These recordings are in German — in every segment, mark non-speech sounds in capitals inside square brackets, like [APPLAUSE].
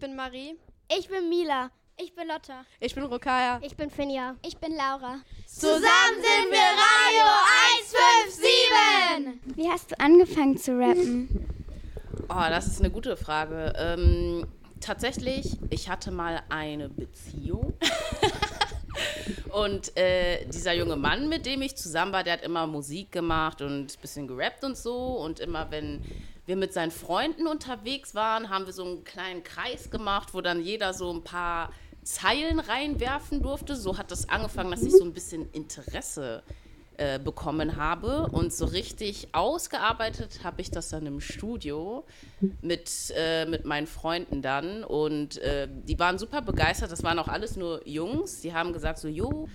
bin Marie. Ich bin Mila. Ich bin Lotta. Ich bin Rokaya. Ich bin Finja. Ich bin Laura. Zusammen sind wir Radio 157! Wie hast du angefangen zu rappen? Oh, das ist eine gute Frage. Ähm, tatsächlich, ich hatte mal eine Beziehung. [LAUGHS] und äh, dieser junge Mann, mit dem ich zusammen war, der hat immer Musik gemacht und ein bisschen gerappt und so. Und immer, wenn wir mit seinen Freunden unterwegs waren, haben wir so einen kleinen Kreis gemacht, wo dann jeder so ein paar Zeilen reinwerfen durfte. So hat das angefangen, dass ich so ein bisschen Interesse äh, bekommen habe. Und so richtig ausgearbeitet habe ich das dann im Studio mit, äh, mit meinen Freunden dann. Und äh, die waren super begeistert. Das waren auch alles nur Jungs. Die haben gesagt so, jo,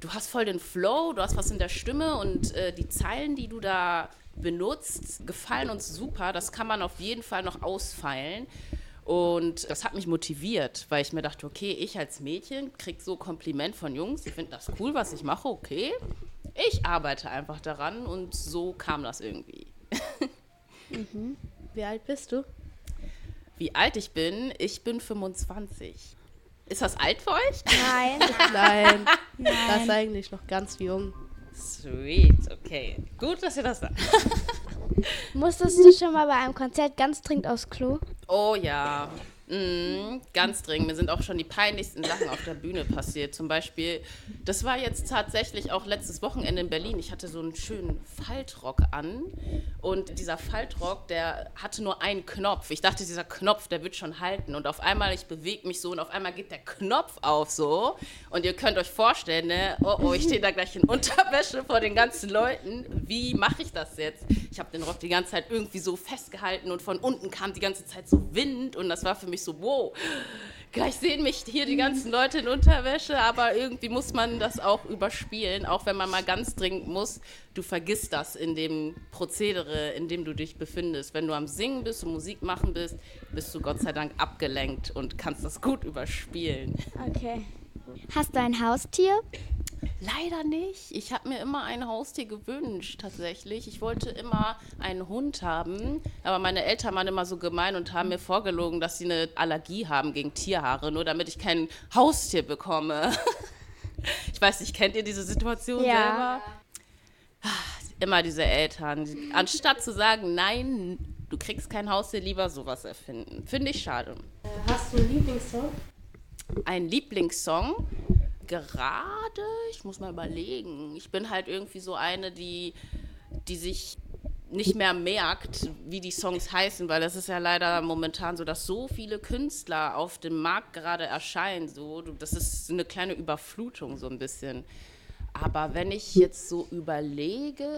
du hast voll den Flow, du hast was in der Stimme und äh, die Zeilen, die du da benutzt, gefallen uns super. Das kann man auf jeden Fall noch ausfeilen. Und das hat mich motiviert, weil ich mir dachte, okay, ich als Mädchen krieg so Kompliment von Jungs, die finden das cool, was ich mache, okay. Ich arbeite einfach daran und so kam das irgendwie. [LAUGHS] mhm. Wie alt bist du? Wie alt ich bin? Ich bin 25. Ist das alt für euch? Nein. [LAUGHS] Nein. [LAUGHS] Nein. Das ist eigentlich noch ganz jung. Sweet, okay. Gut, dass ihr das sagt. [LAUGHS] Musstest du schon mal bei einem Konzert ganz dringend aufs Klo? Oh ja. Mhm, ganz dringend. Mir sind auch schon die peinlichsten Sachen auf der Bühne passiert. Zum Beispiel, das war jetzt tatsächlich auch letztes Wochenende in Berlin. Ich hatte so einen schönen Faltrock an. Und dieser Faltrock, der hatte nur einen Knopf. Ich dachte, dieser Knopf, der wird schon halten. Und auf einmal, ich bewege mich so und auf einmal geht der Knopf auf so. Und ihr könnt euch vorstellen, ne? oh, oh, ich stehe da gleich in Unterwäsche vor den ganzen Leuten. Wie mache ich das jetzt? Ich habe den Rock die ganze Zeit irgendwie so festgehalten und von unten kam die ganze Zeit so Wind. Und das war für mich ich so, wow, gleich sehen mich hier die ganzen Leute in Unterwäsche, aber irgendwie muss man das auch überspielen, auch wenn man mal ganz dringend muss. Du vergisst das in dem Prozedere, in dem du dich befindest. Wenn du am Singen bist und Musik machen bist, bist du Gott sei Dank abgelenkt und kannst das gut überspielen. Okay. Hast du ein Haustier? Leider nicht. Ich habe mir immer ein Haustier gewünscht, tatsächlich. Ich wollte immer einen Hund haben, aber meine Eltern waren immer so gemein und haben mir vorgelogen, dass sie eine Allergie haben gegen Tierhaare, nur damit ich kein Haustier bekomme. [LAUGHS] Ich weiß nicht, kennt ihr diese Situation ja. selber? Immer diese Eltern. Anstatt zu sagen, nein, du kriegst kein Haustier, lieber sowas erfinden. Finde ich schade. Hast du einen Lieblingssong? Ein Lieblingssong? Gerade, ich muss mal überlegen, ich bin halt irgendwie so eine, die, die sich nicht mehr merkt, wie die Songs heißen, weil das ist ja leider momentan so, dass so viele Künstler auf dem Markt gerade erscheinen. So, das ist eine kleine Überflutung so ein bisschen. Aber wenn ich jetzt so überlege,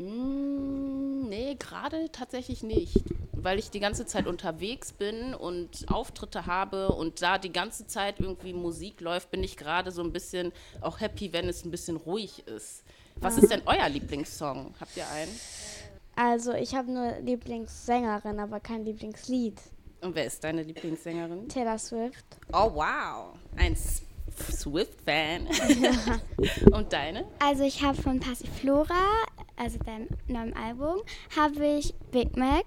mm, nee, gerade tatsächlich nicht weil ich die ganze Zeit unterwegs bin und Auftritte habe und da die ganze Zeit irgendwie Musik läuft, bin ich gerade so ein bisschen auch happy, wenn es ein bisschen ruhig ist. Was ist denn euer Lieblingssong? Habt ihr einen? Also ich habe nur Lieblingssängerin, aber kein Lieblingslied. Und wer ist deine Lieblingssängerin? Taylor Swift. Oh wow, ein Swift-Fan. Ja. [LAUGHS] Und deine? Also ich habe von Passiflora, also deinem neuen Album, habe ich Big Mac.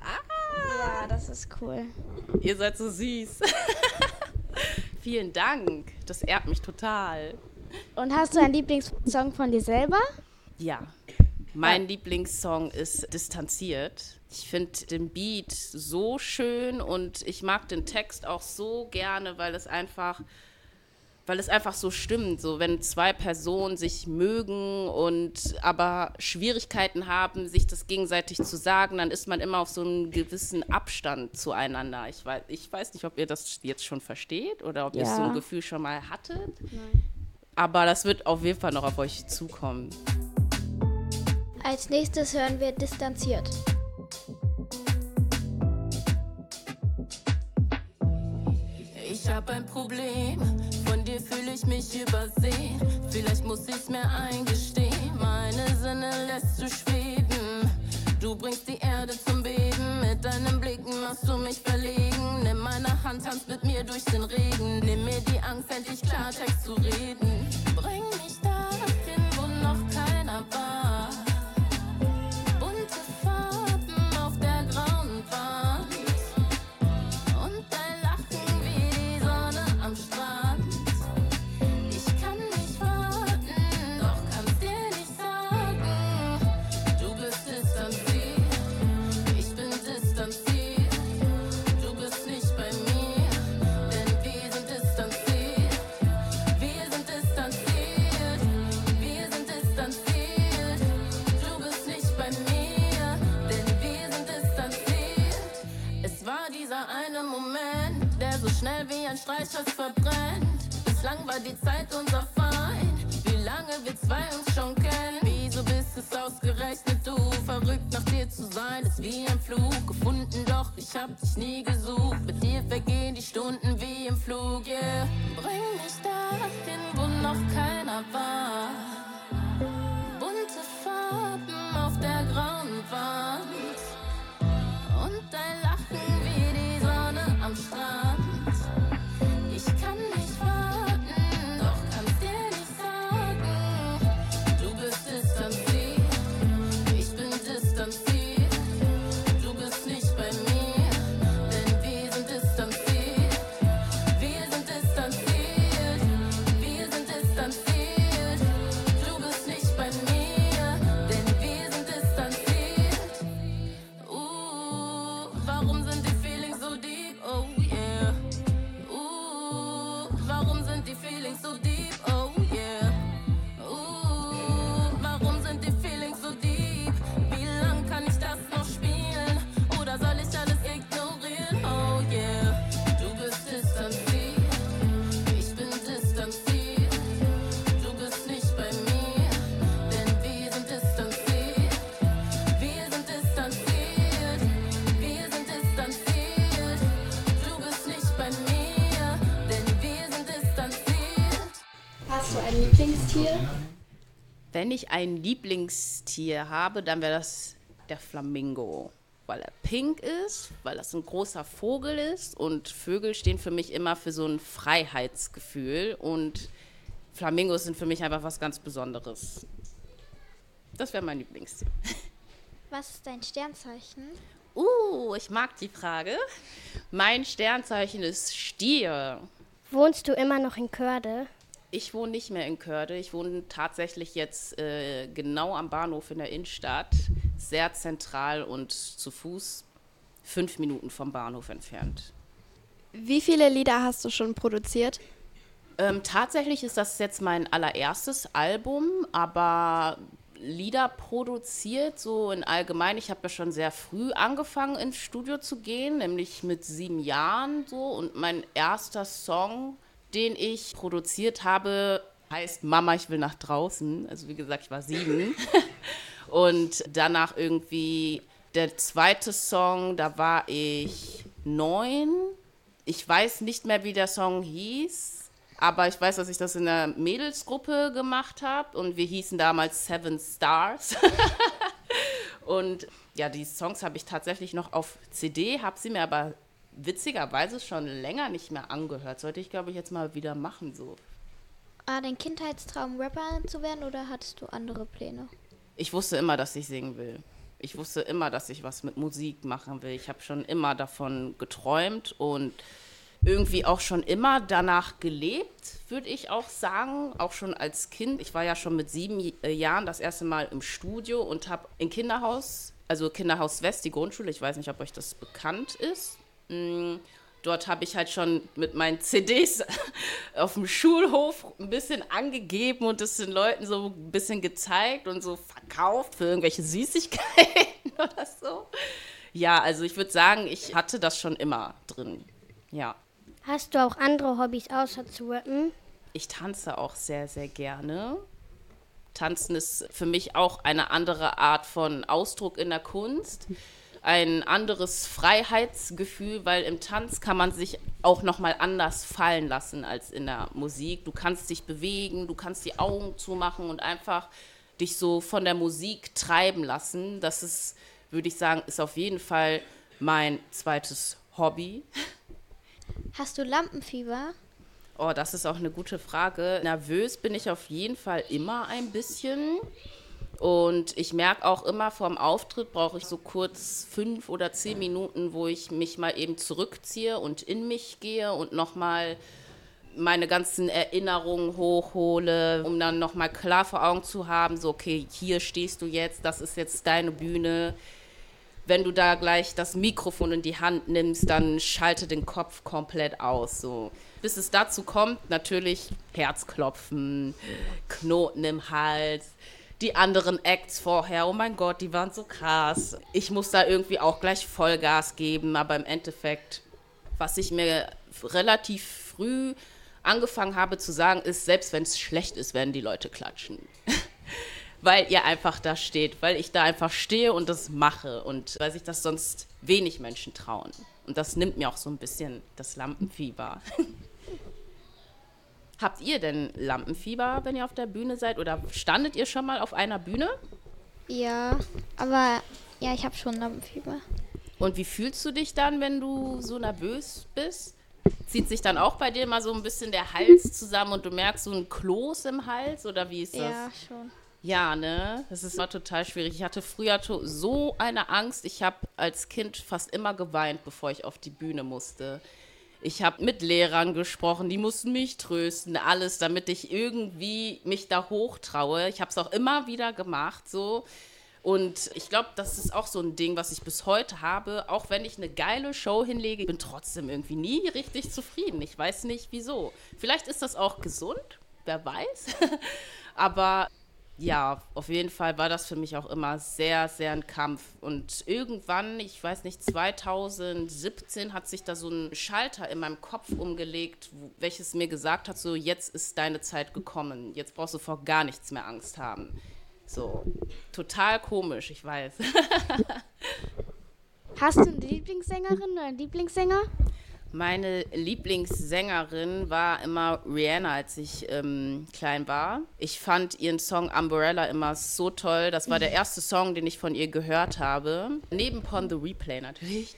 Ah. Ja, das ist cool. Ihr seid so süß. [LAUGHS] Vielen Dank. Das ehrt mich total. Und hast du einen Lieblingssong von dir selber? Ja. Mein ja. Lieblingssong ist Distanziert. Ich finde den Beat so schön und ich mag den Text auch so gerne, weil es einfach weil es einfach so stimmt, so wenn zwei Personen sich mögen und aber Schwierigkeiten haben, sich das gegenseitig zu sagen, dann ist man immer auf so einem gewissen Abstand zueinander. Ich weiß, ich weiß nicht, ob ihr das jetzt schon versteht oder ob ja. ihr so ein Gefühl schon mal hattet. Nein. Aber das wird auf jeden Fall noch auf euch zukommen. Als nächstes hören wir distanziert. Ich habe ein Problem dir fühle ich mich übersehen. Vielleicht muss ich's mir eingestehen. Meine Sinne lässt du schweben. Du bringst die Erde zum Beben. Mit deinen Blicken machst du mich verlegen. Nimm meine Hand, tanz mit mir durch den Regen. Nimm mir die Angst, endlich Klartext zu reden. Bring mich Streichholz verbrennt. Bislang war die Zeit unser Feind. Wie lange wir zwei uns schon kennen? Wieso bist es ausgerechnet du? Verrückt nach dir zu sein, ist wie ein Flug. Gefunden, doch ich hab dich nie gesucht. Mit dir vergehen die Stunden wie im Flug, yeah. Bring mich dahin, wo noch keiner war. Bunte Farben auf der grauen Wand. Lieblingstier? Wenn ich ein Lieblingstier habe, dann wäre das der Flamingo. Weil er pink ist, weil das ein großer Vogel ist und Vögel stehen für mich immer für so ein Freiheitsgefühl und Flamingos sind für mich einfach was ganz Besonderes. Das wäre mein Lieblingstier. [LAUGHS] Was ist dein Sternzeichen? Uh, ich mag die Frage. Mein Sternzeichen ist Stier. Wohnst du immer noch in Körde? Ich wohne nicht mehr in Körde. Ich wohne tatsächlich jetzt äh, genau am Bahnhof in der Innenstadt, sehr zentral und zu Fuß fünf Minuten vom Bahnhof entfernt. Wie viele Lieder hast du schon produziert? Ähm, tatsächlich ist das jetzt mein allererstes Album, aber Lieder produziert, so in allgemein. Ich habe ja schon sehr früh angefangen ins Studio zu gehen, nämlich mit sieben Jahren so. Und mein erster Song, den ich produziert habe, heißt Mama, ich will nach draußen. Also wie gesagt, ich war sieben. [LAUGHS] Und danach irgendwie der zweite Song, da war ich neun. Ich weiß nicht mehr, wie der Song hieß, aber ich weiß, dass ich das in der Mädelsgruppe gemacht habe und wir hießen damals Seven Stars. [LAUGHS] und ja, die Songs habe ich tatsächlich noch auf CD, habe sie mir aber witzigerweise schon länger nicht mehr angehört. Sollte ich, glaube ich, jetzt mal wieder machen so. War dein Kindheitstraum, Rapper zu werden oder hattest du andere Pläne? Ich wusste immer, dass ich singen will. Ich wusste immer, dass ich was mit Musik machen will. Ich habe schon immer davon geträumt und irgendwie auch schon immer danach gelebt, würde ich auch sagen. Auch schon als Kind. Ich war ja schon mit sieben äh, Jahren das erste Mal im Studio und habe im Kinderhaus, also Kinderhaus West, die Grundschule, ich weiß nicht, ob euch das bekannt ist. Mm, Dort habe ich halt schon mit meinen CDs [LAUGHS] auf dem Schulhof ein bisschen angegeben und das den Leuten so ein bisschen gezeigt und so verkauft für irgendwelche Süßigkeiten [LAUGHS] oder so. Ja, also ich würde sagen, ich hatte das schon immer drin. Ja. Hast du auch andere Hobbys außer zu rappen? Ich tanze auch sehr, sehr gerne. Tanzen ist für mich auch eine andere Art von Ausdruck in der Kunst. Ein anderes Freiheitsgefühl, weil im Tanz kann man sich auch noch mal anders fallen lassen als in der Musik. Du kannst dich bewegen, du kannst die Augen zumachen und einfach dich so von der Musik treiben lassen. Das ist, würde ich sagen, ist auf jeden Fall mein zweites Hobby. Hast du Lampenfieber? Oh, das ist auch eine gute Frage. Nervös bin ich auf jeden Fall immer ein bisschen. Und ich merke auch immer vorm Auftritt brauche ich so kurz fünf oder zehn Minuten, wo ich mich mal eben zurückziehe und in mich gehe und nochmal meine ganzen Erinnerungen hochhole, um dann nochmal klar vor Augen zu haben, so okay, hier stehst du jetzt, das ist jetzt deine Bühne. Wenn du da gleich das Mikrofon in die Hand nimmst, dann schalte den Kopf komplett aus. So. Bis es dazu kommt, natürlich Herzklopfen, Knoten im Hals, die anderen Acts vorher, oh mein Gott, die waren so krass. Ich muss da irgendwie auch gleich Vollgas geben, aber im Endeffekt Was ich mir relativ früh angefangen habe zu sagen, ist, selbst wenn es schlecht ist, werden die Leute klatschen. [LAUGHS] weil ihr einfach da steht, weil ich da einfach stehe und das mache und weil sich das sonst wenig Menschen trauen. Und das nimmt mir auch so ein bisschen das Lampenfieber. [LAUGHS] Habt ihr denn Lampenfieber, wenn ihr auf der Bühne seid? Oder standet ihr schon mal auf einer Bühne? Ja, aber ja, ich habe schon Lampenfieber. Und wie fühlst du dich dann, wenn du so nervös bist? Zieht sich dann auch bei dir mal so ein bisschen der Hals zusammen und du merkst so ein Kloß im Hals? Oder wie ist das? Ja, schon. Ja, ne? Das ist mal total schwierig. Ich hatte früher so eine Angst. Ich habe als Kind fast immer geweint, bevor ich auf die Bühne musste. Ich habe mit Lehrern gesprochen, die mussten mich trösten, alles, damit ich irgendwie mich da hochtraue. Ich habe es auch immer wieder gemacht, so. Und ich glaube, das ist auch so ein Ding, was ich bis heute habe. Auch wenn ich eine geile Show hinlege, bin trotzdem irgendwie nie richtig zufrieden. Ich weiß nicht wieso. Vielleicht ist das auch gesund, wer weiß. [LAUGHS] Aber ja, auf jeden Fall war das für mich auch immer sehr, sehr ein Kampf. Und irgendwann, ich weiß nicht, 2017 hat sich da so ein Schalter in meinem Kopf umgelegt, welches mir gesagt hat, so jetzt ist deine Zeit gekommen. Jetzt brauchst du vor gar nichts mehr Angst haben. So, total komisch, ich weiß. [LAUGHS] Hast du eine Lieblingssängerin oder einen Lieblingssänger? Meine Lieblingssängerin war immer Rihanna, als ich ähm, klein war. Ich fand ihren Song Umbrella immer so toll. Das war der erste Song, den ich von ihr gehört habe. Neben Pon the Replay natürlich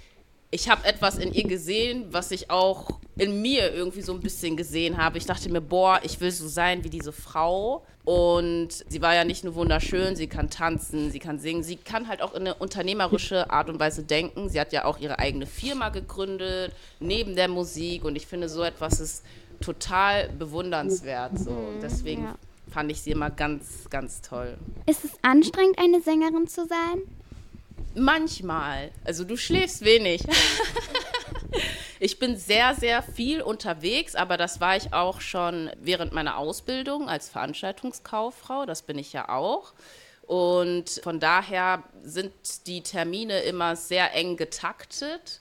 ich habe etwas in ihr gesehen, was ich auch in mir irgendwie so ein bisschen gesehen habe. Ich dachte mir, boah, ich will so sein wie diese Frau. Und sie war ja nicht nur wunderschön, sie kann tanzen, sie kann singen, sie kann halt auch in eine unternehmerische Art und Weise denken. Sie hat ja auch ihre eigene Firma gegründet, neben der Musik. Und ich finde, so etwas ist total bewundernswert. So. Und deswegen ja. fand ich sie immer ganz, ganz toll. Ist es anstrengend, eine Sängerin zu sein? Manchmal. Also du schläfst wenig. [LAUGHS] ich bin sehr, sehr viel unterwegs, aber das war ich auch schon während meiner Ausbildung als Veranstaltungskauffrau. Das bin ich ja auch. Und von daher sind die Termine immer sehr eng getaktet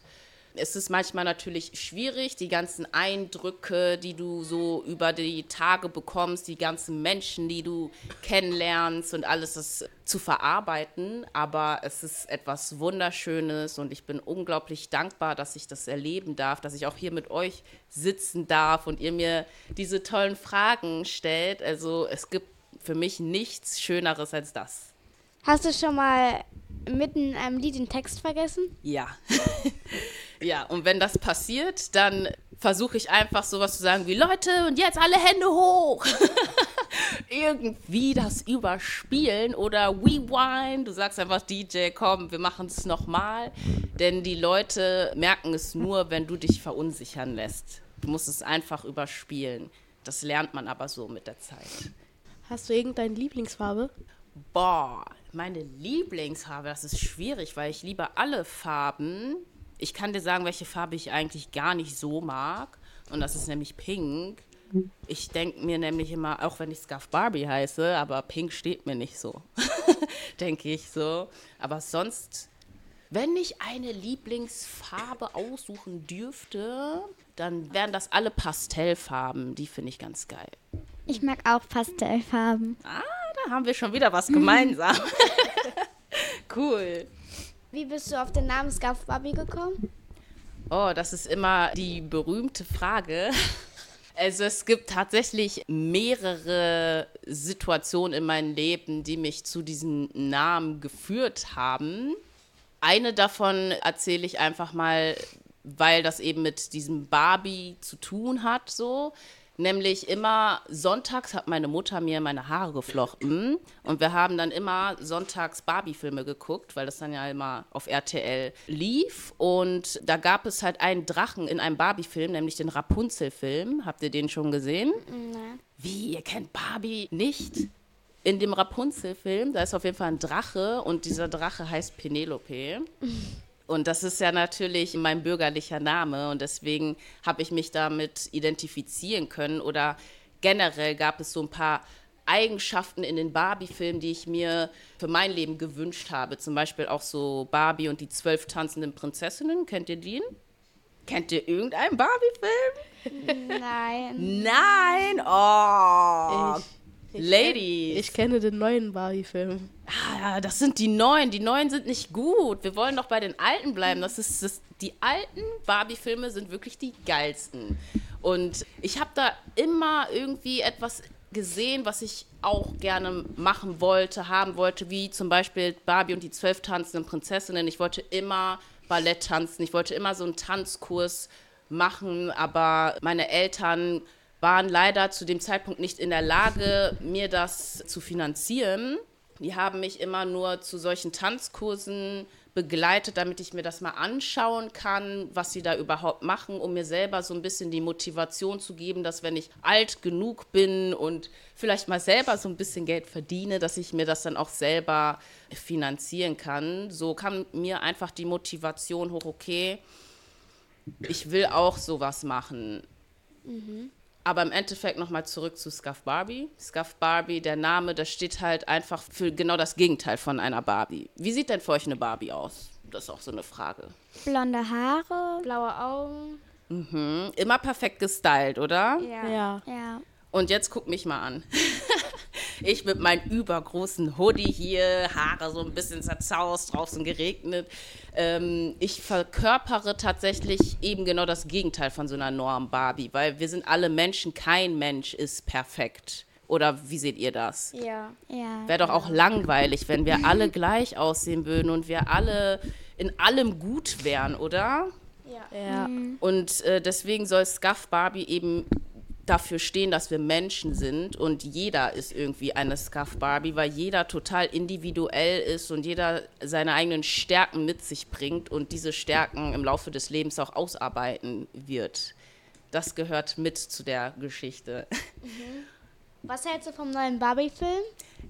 es ist manchmal natürlich schwierig, die ganzen Eindrücke, die du so über die Tage bekommst, die ganzen Menschen, die du kennenlernst und alles das zu verarbeiten. Aber es ist etwas Wunderschönes und ich bin unglaublich dankbar, dass ich das erleben darf, dass ich auch hier mit euch sitzen darf und ihr mir diese tollen Fragen stellt. Also es gibt für mich nichts Schöneres als das. Hast du schon mal mitten in einem Lied den Text vergessen? Ja. [LAUGHS] ja, und wenn das passiert, dann versuche ich einfach sowas zu sagen wie Leute und jetzt alle Hände hoch. [LAUGHS] Irgendwie das überspielen oder rewind. Du sagst einfach DJ, komm, wir machen es nochmal. Denn die Leute merken es nur, wenn du dich verunsichern lässt. Du musst es einfach überspielen. Das lernt man aber so mit der Zeit. Hast du irgendeine Lieblingsfarbe? Boah, meine Lieblingsfarbe, das ist schwierig, weil ich liebe alle Farben. Ich kann dir sagen, welche Farbe ich eigentlich gar nicht so mag. Und das ist nämlich Pink. Ich denke mir nämlich immer, auch wenn ich Scarf Barbie heiße, aber Pink steht mir nicht so. [LAUGHS] denke ich so. Aber sonst, wenn ich eine Lieblingsfarbe aussuchen dürfte, dann wären das alle Pastellfarben. Die finde ich ganz geil. Ich mag auch Pastellfarben. Ah, da haben wir schon wieder was gemeinsam. [LAUGHS] cool. Wie bist du auf den Namen Scarf Barbie gekommen? Oh, das ist immer die berühmte Frage. [LAUGHS] Also es gibt tatsächlich mehrere Situationen in meinem Leben, die mich zu diesem Namen geführt haben. Eine davon erzähle ich einfach mal, weil das eben mit diesem Barbie zu tun hat, so. Nämlich immer sonntags hat meine Mutter mir meine Haare geflochten und wir haben dann immer sonntags Barbie-Filme geguckt, weil das dann ja immer auf RTL lief. Und da gab es halt einen Drachen in einem Barbie-Film, nämlich den Rapunzel-Film. Habt ihr den schon gesehen? Nein. Wie, ihr kennt Barbie nicht? In dem Rapunzel-Film, da ist auf jeden Fall ein Drache und dieser Drache heißt Penelope. [LAUGHS] Und das ist ja natürlich mein bürgerlicher Name und deswegen habe ich mich damit identifizieren können. Oder generell gab es so ein paar Eigenschaften in den Barbie-Filmen, die ich mir für mein Leben gewünscht habe. Zum Beispiel auch so Barbie und die zwölf tanzenden Prinzessinnen. Kennt ihr den? Kennt ihr irgendeinen Barbie-Film? Nein. Nein! Oh! Ich, Ladies! ich kenne den neuen Barbie-Film. Ah, das sind die neuen. Die neuen sind nicht gut. Wir wollen doch bei den alten bleiben. Das ist das, die alten Barbie-Filme sind wirklich die geilsten. Und ich habe da immer irgendwie etwas gesehen, was ich auch gerne machen wollte, haben wollte, wie zum Beispiel Barbie und die zwölf tanzenden Prinzessinnen. Ich wollte immer Ballett tanzen. Ich wollte immer so einen Tanzkurs machen, aber meine Eltern waren leider zu dem Zeitpunkt nicht in der Lage, mir das zu finanzieren. Die haben mich immer nur zu solchen Tanzkursen begleitet, damit ich mir das mal anschauen kann, was sie da überhaupt machen, um mir selber so ein bisschen die Motivation zu geben, dass wenn ich alt genug bin und vielleicht mal selber so ein bisschen Geld verdiene, dass ich mir das dann auch selber finanzieren kann. So kam mir einfach die Motivation hoch, okay, ich will auch sowas machen. Aber im Endeffekt nochmal zurück zu Scuff Barbie. Scuff Barbie, der Name, das steht halt einfach für genau das Gegenteil von einer Barbie. Wie sieht denn für euch eine Barbie aus? Das ist auch so eine Frage. Blonde Haare. Blaue Augen. Mhm. Immer perfekt gestylt, oder? Ja. Ja. Ja. Und jetzt guck mich mal an. [LAUGHS] Ich mit meinem übergroßen Hoodie hier, Haare so ein bisschen zerzaust, draußen geregnet. Ähm, ich verkörpere tatsächlich eben genau das Gegenteil von so einer Norm Barbie, weil wir sind alle Menschen, kein Mensch ist perfekt. Oder wie seht ihr das? Ja. Ja. Wäre doch auch langweilig, wenn wir alle [LAUGHS] gleich aussehen würden und wir alle in allem gut wären, oder? Ja. Und äh, deswegen soll Scuff Barbie eben dafür stehen, dass wir Menschen sind und jeder ist irgendwie eine Scuff Barbie, weil jeder total individuell ist und jeder seine eigenen Stärken mit sich bringt und diese Stärken im Laufe des Lebens auch ausarbeiten wird. Das gehört mit zu der Geschichte. [LAUGHS] Was hältst du vom neuen Barbie-Film?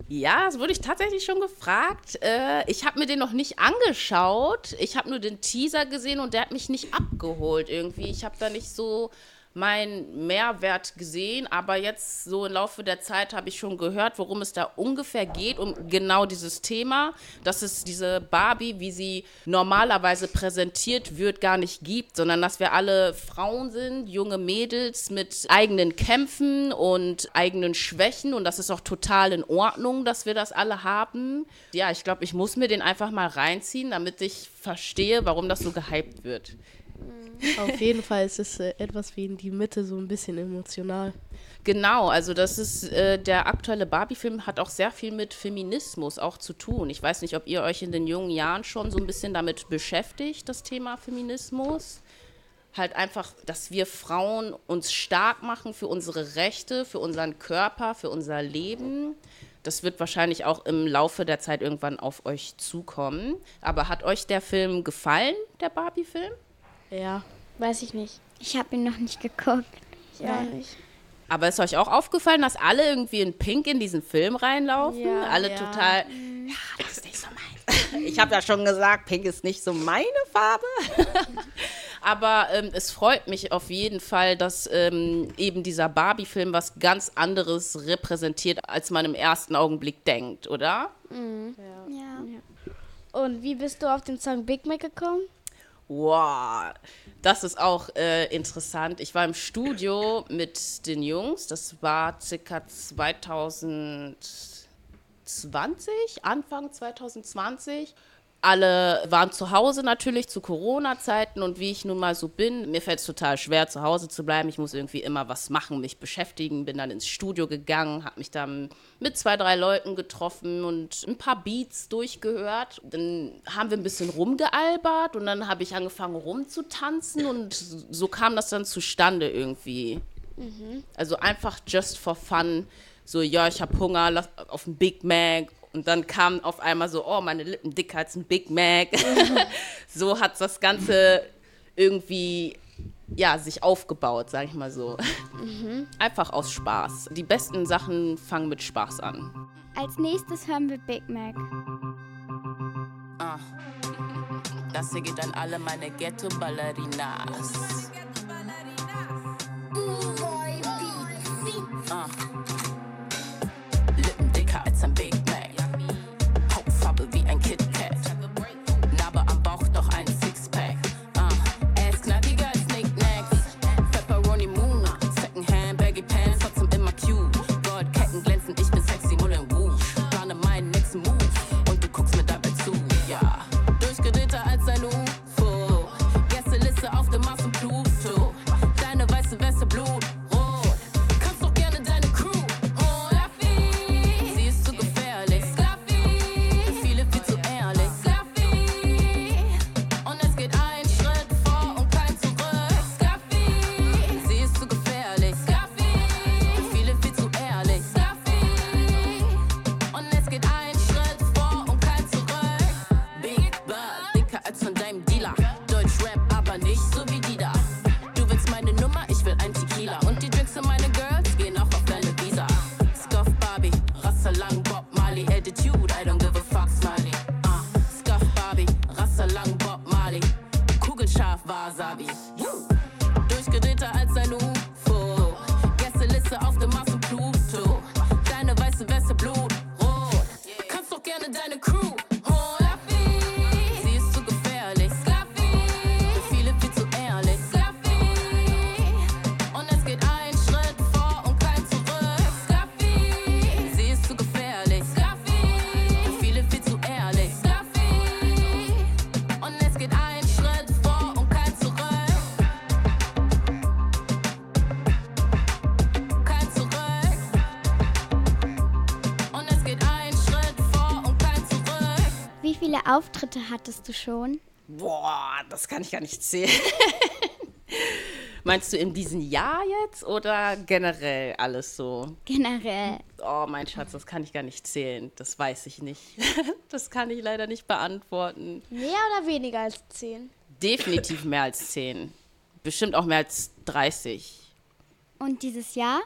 Ja, das wurde ich tatsächlich schon gefragt. Äh, ich habe mir den noch nicht angeschaut. Ich habe nur den Teaser gesehen und der hat mich nicht abgeholt irgendwie. Ich habe da nicht so meinen Mehrwert gesehen, aber jetzt so im Laufe der Zeit habe ich schon gehört, worum es da ungefähr geht, um genau dieses Thema, dass es diese Barbie, wie sie normalerweise präsentiert wird, gar nicht gibt, sondern dass wir alle Frauen sind, junge Mädels mit eigenen Kämpfen und eigenen Schwächen und das ist auch total in Ordnung, dass wir das alle haben. Ja, ich glaube, ich muss mir den einfach mal reinziehen, damit ich verstehe, warum das so gehypt wird. Auf jeden Fall ist es äh, etwas wie in die Mitte, so ein bisschen emotional. Genau, also das ist äh, der aktuelle Barbie-Film hat auch sehr viel mit Feminismus auch zu tun. Ich weiß nicht, ob ihr euch in den jungen Jahren schon so ein bisschen damit beschäftigt, das Thema Feminismus. Halt einfach, dass wir Frauen uns stark machen für unsere Rechte, für unseren Körper, für unser Leben. Das wird wahrscheinlich auch im Laufe der Zeit irgendwann auf euch zukommen. Aber hat euch der Film gefallen, der Barbie-Film? Ja. Weiß ich nicht. Ich habe ihn noch nicht geguckt. Ich auch nicht. Aber ist euch auch aufgefallen, dass alle irgendwie in Pink in diesen Film reinlaufen? Ja, alle ja. total. Ja, das ist nicht so meins. [LAUGHS] Ich habe ja schon gesagt, Pink ist nicht so meine Farbe. [LAUGHS] Aber ähm, es freut mich auf jeden Fall, dass ähm, eben dieser Barbie-Film was ganz anderes repräsentiert, als man im ersten Augenblick denkt, oder? Ja. Und wie bist du auf den Song Big Mac gekommen? Wow, das ist auch äh, interessant. Ich war im Studio mit den Jungs. Das war circa 2020, Anfang 2020. Alle waren zu Hause natürlich zu Corona-Zeiten und wie ich nun mal so bin, mir fällt es total schwer, zu Hause zu bleiben. Ich muss irgendwie immer was machen, mich beschäftigen. Bin dann ins Studio gegangen, habe mich dann mit zwei, drei Leuten getroffen und ein paar Beats durchgehört. Dann haben wir ein bisschen rumgealbert und dann habe ich angefangen rumzutanzen und so kam das dann zustande irgendwie. Also einfach just for fun. So, ja, ich habe Hunger lass, auf einen Big Mac. Und dann kam auf einmal so, oh, meine Lippen dicker als ein Big Mac. [LAUGHS] so hat das Ganze irgendwie, ja, sich aufgebaut, sag ich mal so. Einfach aus Spaß. Die besten Sachen fangen mit Spaß an. Als nächstes hören wir Big Mac. Ah. Das hier geht an alle meine Ghetto-Ballerinas. Ah. Auftritte hattest du schon? Boah, das kann ich gar nicht zählen. [LAUGHS] Meinst du in diesem Jahr jetzt oder generell alles so? Generell. Oh, mein Schatz, das kann ich gar nicht zählen. Das weiß ich nicht. [LAUGHS] Das kann ich leider nicht beantworten. Mehr oder weniger als zehn? Definitiv mehr als 10. Bestimmt auch mehr als 30. Und dieses Jahr?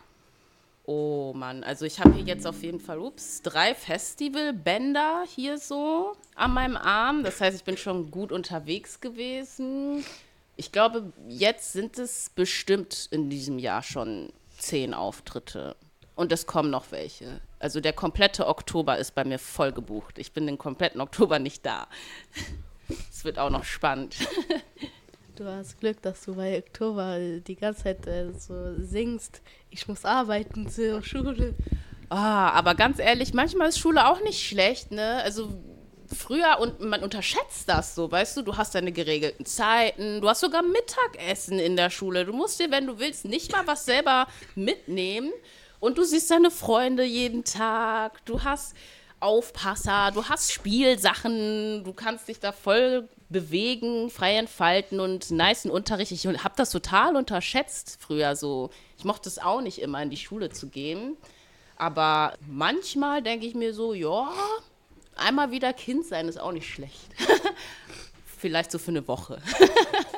Oh Mann, also ich habe hier jetzt auf jeden Fall, ups, drei Festivalbänder hier so an meinem Arm. Das heißt, ich bin schon gut unterwegs gewesen. Ich glaube, jetzt sind es bestimmt in diesem Jahr schon zehn Auftritte. Und es kommen noch welche. Also der komplette Oktober ist bei mir voll gebucht. Ich bin den kompletten Oktober nicht da. [LAUGHS] Es wird auch noch spannend. [LAUGHS] Du hast Glück, dass du bei Oktober die ganze Zeit äh, so singst. Ich muss arbeiten zur Schule. Ah, aber ganz ehrlich, manchmal ist Schule auch nicht schlecht, ne? Also früher und man unterschätzt das so, weißt du, du hast deine geregelten Zeiten, du hast sogar Mittagessen in der Schule. Du musst dir, wenn du willst, nicht mal was selber mitnehmen und du siehst deine Freunde jeden Tag. Du hast Aufpasser, du hast Spielsachen, du kannst dich da voll bewegen, frei entfalten und nice Unterricht. Ich habe das total unterschätzt früher so. Ich mochte es auch nicht immer in die Schule zu gehen. Aber manchmal denke ich mir so, ja, einmal wieder Kind sein ist auch nicht schlecht. [LAUGHS] Vielleicht so für eine Woche.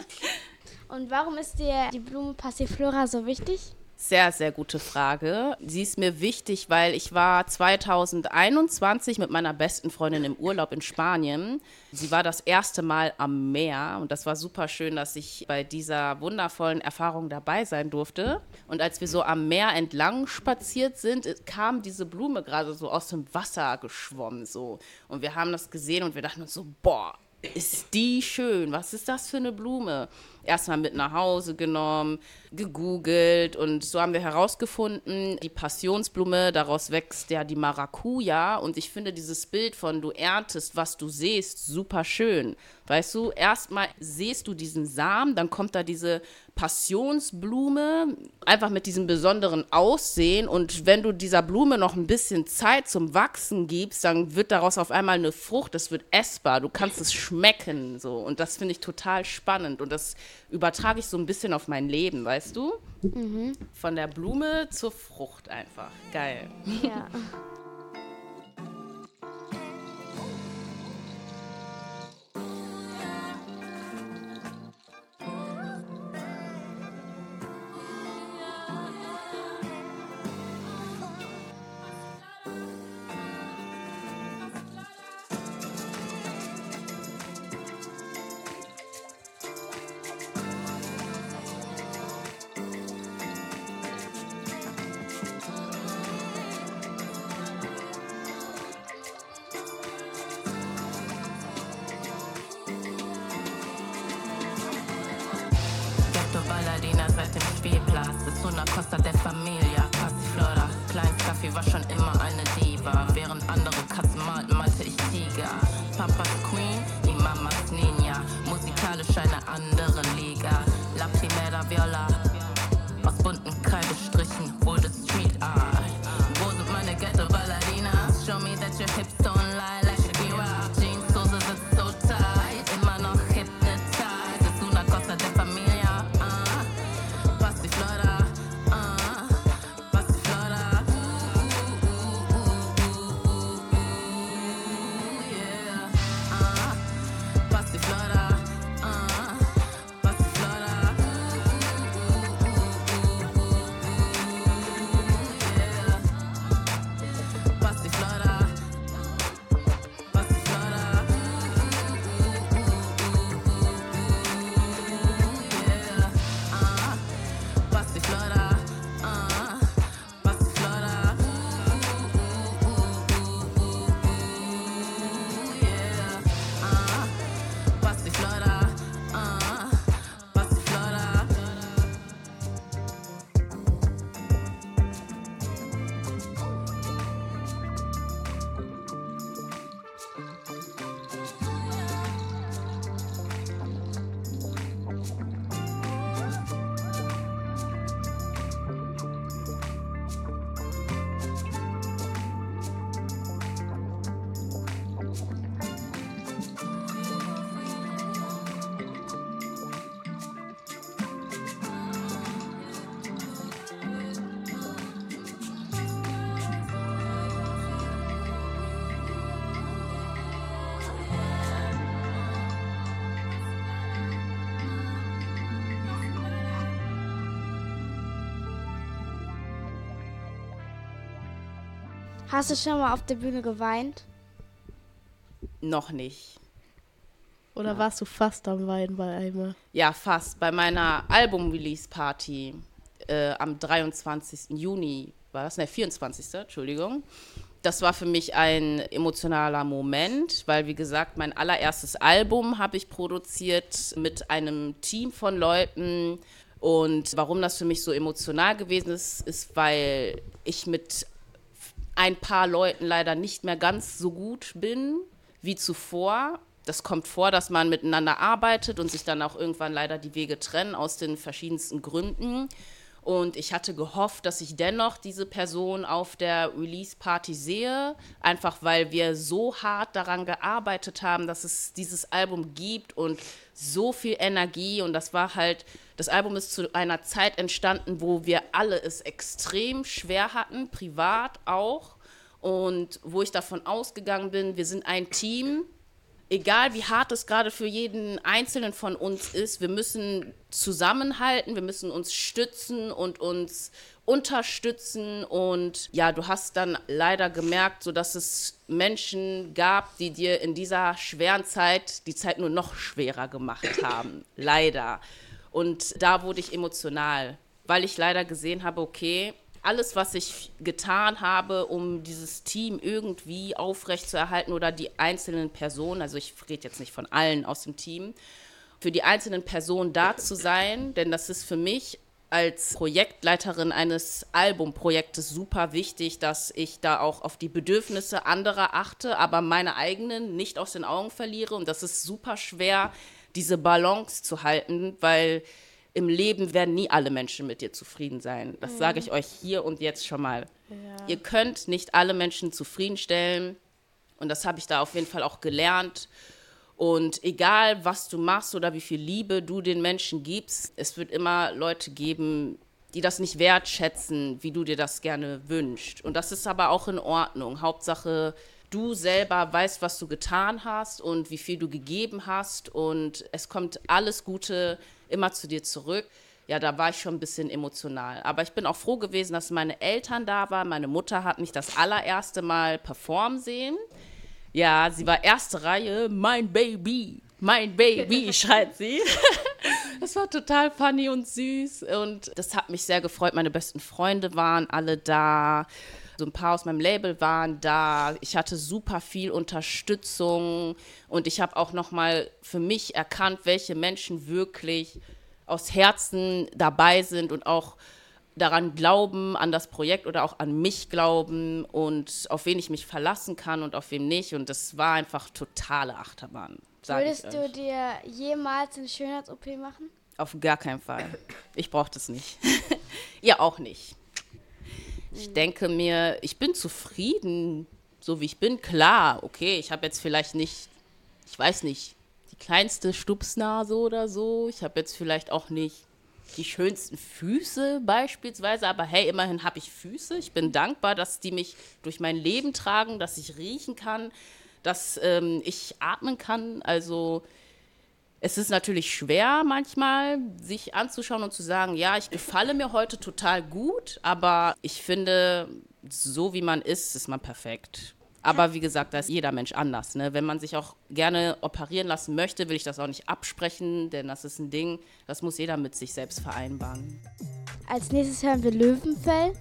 [LAUGHS] Und warum ist dir die Blume Passiflora so wichtig? Sehr, sehr gute Frage. Sie ist mir wichtig, weil ich war 2021 mit meiner besten Freundin im Urlaub in Spanien. Sie war das erste Mal am Meer und das war super schön, dass ich bei dieser wundervollen Erfahrung dabei sein durfte. Und als wir so am Meer entlang spaziert sind, kam diese Blume gerade so aus dem Wasser geschwommen so. Und wir haben das gesehen und wir dachten uns so, boah, ist die schön. Was ist das für eine Blume? Erstmal mit nach Hause genommen, gegoogelt und so haben wir herausgefunden, die Passionsblume, daraus wächst ja die Maracuja und ich finde dieses Bild von du erntest, was du siehst, super schön. Weißt du, erstmal siehst du diesen Samen, dann kommt da diese Passionsblume, einfach mit diesem besonderen Aussehen und wenn du dieser Blume noch ein bisschen Zeit zum Wachsen gibst, dann wird daraus auf einmal eine Frucht, es wird essbar, du kannst es schmecken so und das finde ich total spannend und das übertrage ich so ein bisschen auf mein Leben, weißt du? Von der Blume zur Frucht einfach. Geil. Ja. Hast du schon mal auf der Bühne geweint? Noch nicht. Oder warst du fast am Weinen bei einmal? Ja, fast. Bei meiner Album-Release-Party äh, am 23. Juni war das, ne, 24. Entschuldigung. Das war für mich ein emotionaler Moment, weil, wie gesagt, mein allererstes Album habe ich produziert mit einem Team von Leuten. Und warum das für mich so emotional gewesen ist, ist, weil ich mit ein paar Leuten leider nicht mehr ganz so gut bin wie zuvor. Das kommt vor, dass man miteinander arbeitet und sich dann auch irgendwann leider die Wege trennen aus den verschiedensten Gründen. Und ich hatte gehofft, dass ich dennoch diese Person auf der Release-Party sehe, einfach weil wir so hart daran gearbeitet haben, dass es dieses Album gibt und so viel Energie. Und das war halt, das Album ist zu einer Zeit entstanden, wo wir alle es extrem schwer hatten, privat auch. Und wo ich davon ausgegangen bin, wir sind ein Team, egal wie hart es gerade für jeden Einzelnen von uns ist, wir müssen zusammenhalten, wir müssen uns stützen und uns unterstützen. Und ja, du hast dann leider gemerkt, so dass es Menschen gab, die dir in dieser schweren Zeit die Zeit nur noch schwerer gemacht haben. leider. Und da wurde ich emotional, weil ich leider gesehen habe, okay, alles, was ich getan habe, um dieses Team irgendwie aufrechtzuerhalten oder die einzelnen Personen, also ich rede jetzt nicht von allen aus dem Team, für die einzelnen Personen da zu sein, denn das ist für mich als Projektleiterin eines Albumprojektes super wichtig, dass ich da auch auf die Bedürfnisse anderer achte, aber meine eigenen nicht aus den Augen verliere. Und das ist super schwer, diese Balance zu halten, weil im Leben werden nie alle Menschen mit dir zufrieden sein. Das mhm. sage ich euch hier und jetzt schon mal. Ja. Ihr könnt nicht alle Menschen zufriedenstellen. Und das habe ich da auf jeden Fall auch gelernt. Und egal, was du machst oder wie viel Liebe du den Menschen gibst, es wird immer Leute geben, die das nicht wertschätzen, wie du dir das gerne wünschst. Und das ist aber auch in Ordnung. Hauptsache, du selber weißt, was du getan hast und wie viel du gegeben hast. Und es kommt alles Gute immer zu dir zurück. Ja, da war ich schon ein bisschen emotional. Aber ich bin auch froh gewesen, dass meine Eltern da waren. Meine Mutter hat mich das allererste Mal performen sehen. Ja, sie war erste Reihe, mein Baby, mein Baby, [LAUGHS] schreit sie. [LAUGHS] Das war total funny und süß und das hat mich sehr gefreut. Meine besten Freunde waren alle da. So ein paar aus meinem Label waren da. Ich hatte super viel Unterstützung und ich habe auch noch mal für mich erkannt, welche Menschen wirklich aus Herzen dabei sind und auch daran glauben, an das Projekt oder auch an mich glauben und auf wen ich mich verlassen kann und auf wen nicht. Und das war einfach totale Achterbahn. Würdest du dir jemals eine Schönheits-OP machen? Auf gar keinen Fall. Ich brauche das nicht. [LAUGHS] Ihr auch nicht. Ich denke mir, ich bin zufrieden, so wie ich bin. Klar, okay, ich habe jetzt vielleicht nicht, ich weiß nicht, die kleinste Stupsnase oder so. Ich habe jetzt vielleicht auch nicht die schönsten Füße beispielsweise, aber hey, immerhin habe ich Füße. Ich bin dankbar, dass die mich durch mein Leben tragen, dass ich riechen kann, dass ähm, ich atmen kann. Also es ist natürlich schwer manchmal, sich anzuschauen und zu sagen, ja, ich gefalle mir heute total gut, aber ich finde, so wie man ist, ist man perfekt. Aber wie gesagt, da ist jeder Mensch anders. Ne? Wenn man sich auch gerne operieren lassen möchte, will ich das auch nicht absprechen, denn das ist ein Ding, das muss jeder mit sich selbst vereinbaren. Als nächstes hören wir Löwenfell.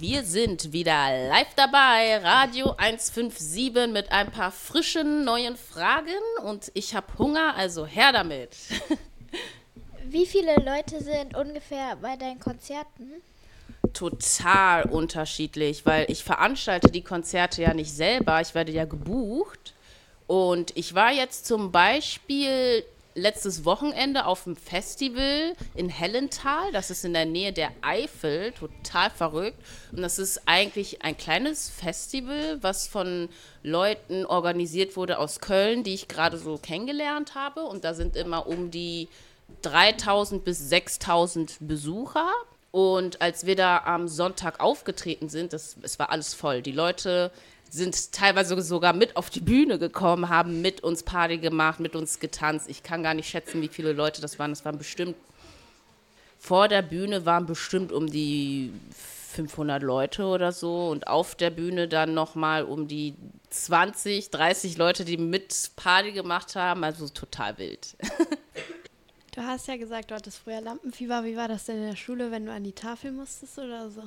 Wir sind wieder live dabei, Radio 157 mit ein paar frischen neuen Fragen und ich habe Hunger, also her damit. [LAUGHS] Wie viele Leute sind ungefähr bei deinen Konzerten? Total unterschiedlich, weil ich veranstalte die Konzerte ja nicht selber, ich werde ja gebucht. Und ich war jetzt zum Beispiel letztes Wochenende auf dem Festival in Hellental. Das ist in der Nähe der Eifel, total verrückt. Und das ist eigentlich ein kleines Festival, was von Leuten organisiert wurde aus Köln, die ich gerade so kennengelernt habe. Und da sind immer um die 3000 bis 6000 Besucher. Und als wir da am Sonntag aufgetreten sind, das, es war alles voll. Die Leute sind teilweise sogar mit auf die Bühne gekommen, haben mit uns Party gemacht, mit uns getanzt. Ich kann gar nicht schätzen, wie viele Leute das waren. Das waren bestimmt, vor der Bühne waren bestimmt um die 500 Leute oder so und auf der Bühne dann nochmal um die 20, 30 Leute, die mit Party gemacht haben. Also total wild. [LAUGHS] Du hast ja gesagt, du hattest früher Lampenfieber. Wie war das denn in der Schule, wenn du an die Tafel musstest oder so?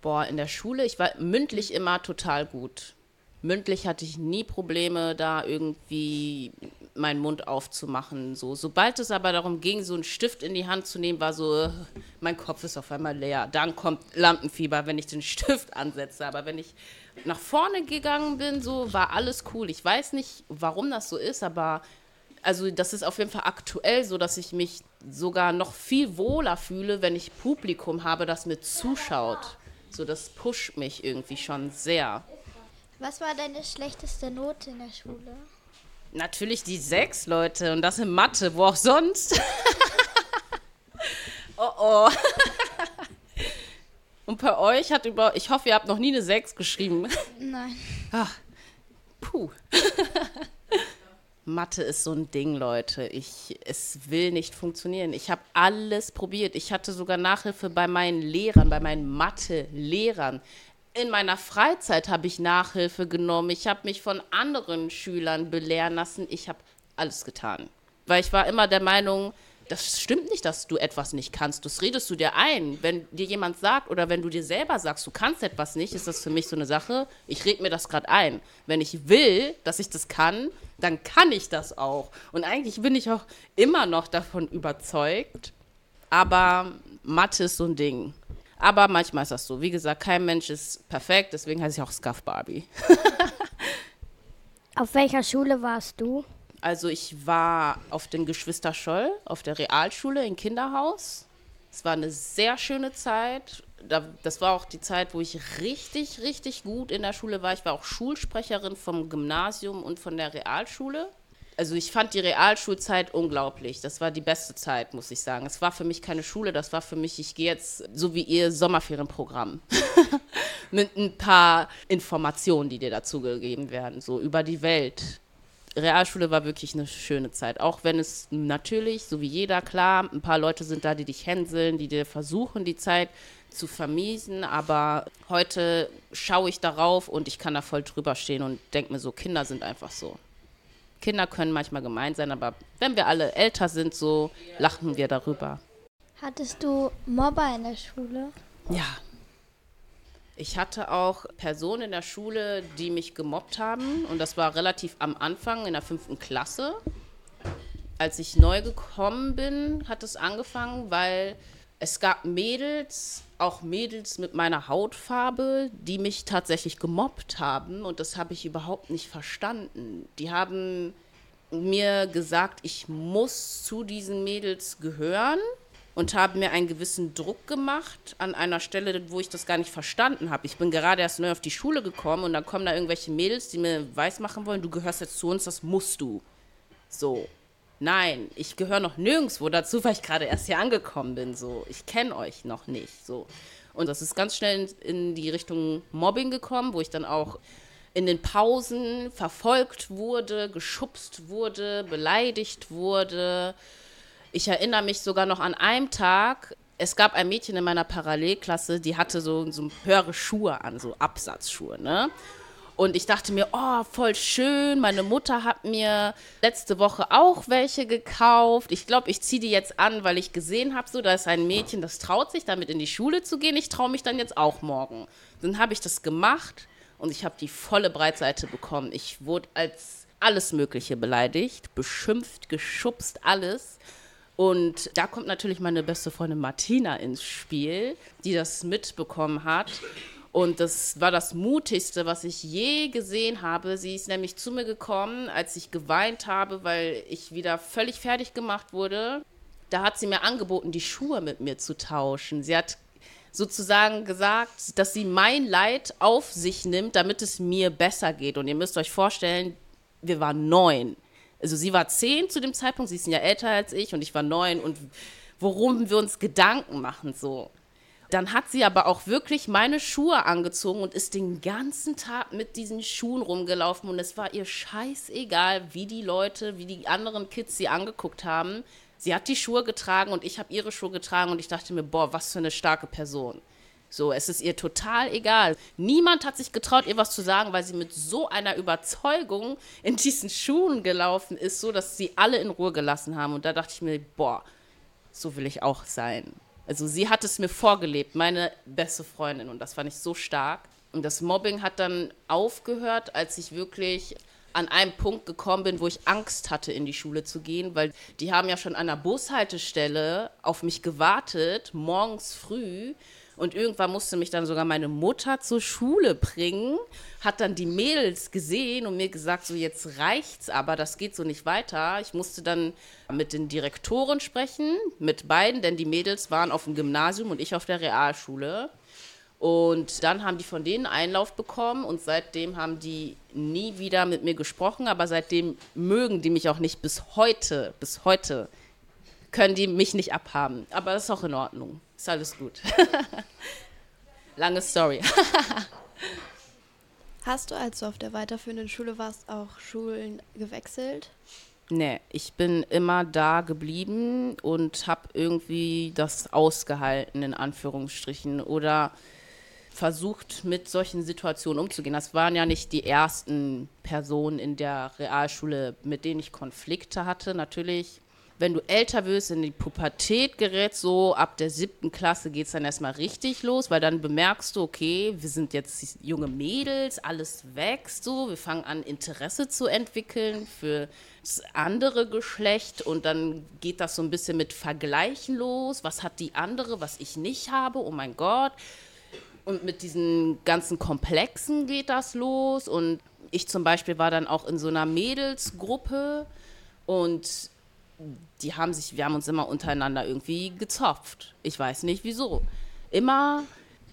Boah, in der Schule, ich war mündlich immer total gut. Mündlich hatte ich nie Probleme, da irgendwie meinen Mund aufzumachen. So, sobald es aber darum ging, so einen Stift in die Hand zu nehmen, war so, äh, mein Kopf ist auf einmal leer. Dann kommt Lampenfieber, wenn ich den Stift ansetze. Aber wenn ich nach vorne gegangen bin, so war alles cool. Ich weiß nicht, warum das so ist, aber also das ist auf jeden Fall aktuell so, dass ich mich sogar noch viel wohler fühle, wenn ich Publikum habe, das mir zuschaut. So, das pusht mich irgendwie schon sehr. Was war deine schlechteste Note in der Schule? Natürlich die sechs Leute und das in Mathe, wo auch sonst. [LAUGHS] oh oh. [LAUGHS] und bei euch hat über, ich hoffe, ihr habt noch nie eine sechs geschrieben. Nein. Ach, puh. [LAUGHS] Mathe ist so ein Ding, Leute. Ich, es will nicht funktionieren. Ich habe alles probiert. Ich hatte sogar Nachhilfe bei meinen Lehrern, bei meinen Mathe-Lehrern. In meiner Freizeit habe ich Nachhilfe genommen. Ich habe mich von anderen Schülern belehren lassen. Ich habe alles getan. Weil ich war immer der Meinung, das stimmt nicht, dass du etwas nicht kannst. Das redest du dir ein. Wenn dir jemand sagt oder wenn du dir selber sagst, du kannst etwas nicht, ist das für mich so eine Sache. Ich rede mir das gerade ein. Wenn ich will, dass ich das kann, dann kann ich das auch. Und eigentlich bin ich auch immer noch davon überzeugt. Aber Mathe ist so ein Ding. Aber manchmal ist das so. Wie gesagt, kein Mensch ist perfekt, deswegen heiße ich auch Scuff Barbie. [LAUGHS] Auf welcher Schule warst du? Also ich war auf den Geschwister Scholl, auf der Realschule in Kinderhaus. Es war eine sehr schöne Zeit. Da, das war auch die Zeit, wo ich richtig, richtig gut in der Schule war. Ich war auch Schulsprecherin vom Gymnasium und von der Realschule. Also ich fand die Realschulzeit unglaublich. Das war die beste Zeit, muss ich sagen. Es war für mich keine Schule, das war für mich, ich gehe jetzt so wie ihr Sommerferienprogramm. [LAUGHS] Mit ein paar Informationen, die dir dazu gegeben werden, so über die Welt. Realschule war wirklich eine schöne Zeit. Auch wenn es natürlich, so wie jeder, klar, ein paar Leute sind da, die dich hänseln, die dir versuchen, die Zeit zu vermiesen. Aber heute schaue ich darauf und ich kann da voll drüber stehen und denke mir so, Kinder sind einfach so. Kinder können manchmal gemein sein, aber wenn wir alle älter sind, so lachen wir darüber. Hattest du Mobber in der Schule? Ja. Ich hatte auch Personen in der Schule, die mich gemobbt haben. Und das war relativ am Anfang in der fünften Klasse. Als ich neu gekommen bin, hat es angefangen, weil es gab Mädels, auch Mädels mit meiner Hautfarbe, die mich tatsächlich gemobbt haben. Und das habe ich überhaupt nicht verstanden. Die haben mir gesagt, ich muss zu diesen Mädels gehören. und habe mir einen gewissen Druck gemacht an einer Stelle, wo ich das gar nicht verstanden habe. Ich bin gerade erst neu auf die Schule gekommen und dann kommen da irgendwelche Mädels, die mir weismachen wollen, du gehörst jetzt zu uns, das musst du. So. Nein, ich gehöre noch nirgendwo dazu, weil ich gerade erst hier angekommen bin. So, ich kenne euch noch nicht. So. Und das ist ganz schnell in, die Richtung Mobbing gekommen, wo ich dann auch in den Pausen verfolgt wurde, geschubst wurde, beleidigt wurde. Ich erinnere mich sogar noch an einem Tag, es gab ein Mädchen in meiner Parallelklasse, die hatte so, so höhere Schuhe an, so Absatzschuhe, ne? Und ich dachte mir, oh, voll schön. Meine Mutter hat mir letzte Woche auch welche gekauft. Ich glaube, ich ziehe die jetzt an, weil ich gesehen habe, so, da ist ein Mädchen, das traut sich, damit in die Schule zu gehen. Ich traue mich dann jetzt auch morgen. Dann habe ich das gemacht und ich habe die volle Breitseite bekommen. Ich wurde als alles Mögliche beleidigt, beschimpft, geschubst, alles. Und da kommt natürlich meine beste Freundin Martina ins Spiel, die das mitbekommen hat. Und das war das Mutigste, was ich je gesehen habe. Sie ist nämlich zu mir gekommen, als ich geweint habe, weil ich wieder völlig fertig gemacht wurde. Da hat sie mir angeboten, die Schuhe mit mir zu tauschen. Sie hat sozusagen gesagt, dass sie mein Leid auf sich nimmt, damit es mir besser geht. Und ihr müsst euch vorstellen, wir waren neun. Also sie war zehn zu dem Zeitpunkt, sie ist ja älter als ich und ich war neun und worum wir uns Gedanken machen so. Dann hat sie aber auch wirklich meine Schuhe angezogen und ist den ganzen Tag mit diesen Schuhen rumgelaufen und es war ihr scheißegal, wie die Leute, wie die anderen Kids sie angeguckt haben. Sie hat die Schuhe getragen und ich habe ihre Schuhe getragen und ich dachte mir, boah, was für eine starke Person. So, es ist ihr total egal. Niemand hat sich getraut, ihr was zu sagen, weil sie mit so einer Überzeugung in diesen Schuhen gelaufen ist, so dass sie alle in Ruhe gelassen haben. Und da dachte ich mir, boah, so will ich auch sein. Also sie hat es mir vorgelebt, meine beste Freundin. Und das fand ich so stark. Und das Mobbing hat dann aufgehört, als ich wirklich an einem Punkt gekommen bin, wo ich Angst hatte, in die Schule zu gehen, weil die haben ja schon an der Bushaltestelle auf mich gewartet, morgens früh. Und irgendwann musste mich dann sogar meine Mutter zur Schule bringen, hat dann die Mädels gesehen und mir gesagt, so jetzt reicht's, aber das geht so nicht weiter. Ich musste dann mit den Direktoren sprechen, mit beiden, denn die Mädels waren auf dem Gymnasium und ich auf der Realschule. Und dann haben die von denen Einlauf bekommen und seitdem haben die nie wieder mit mir gesprochen, aber seitdem mögen die mich auch nicht bis heute, bis heute können die mich nicht abhaben. Aber das ist auch in Ordnung. Ist alles gut. [LAUGHS] Lange Story. [LAUGHS] Hast du, als du auf der weiterführenden Schule warst, auch Schulen gewechselt? Nee, ich bin immer da geblieben und habe irgendwie das ausgehalten, in Anführungsstrichen. Oder versucht, mit solchen Situationen umzugehen. Das waren ja nicht die ersten Personen in der Realschule, mit denen ich Konflikte hatte. Natürlich, wenn du älter wirst, in die Pubertät gerätst, so ab der siebten Klasse geht es dann erstmal richtig los, weil dann bemerkst du, okay, wir sind jetzt junge Mädels, alles wächst so, wir fangen an, Interesse zu entwickeln für das andere Geschlecht und dann geht das so ein bisschen mit Vergleichen los. Was hat die andere, was ich nicht habe? Oh mein Gott und mit diesen ganzen Komplexen geht das los. Und ich zum Beispiel war dann auch in so einer Mädelsgruppe und die haben sich, wir haben uns immer untereinander irgendwie gezopft. Ich weiß nicht wieso. Immer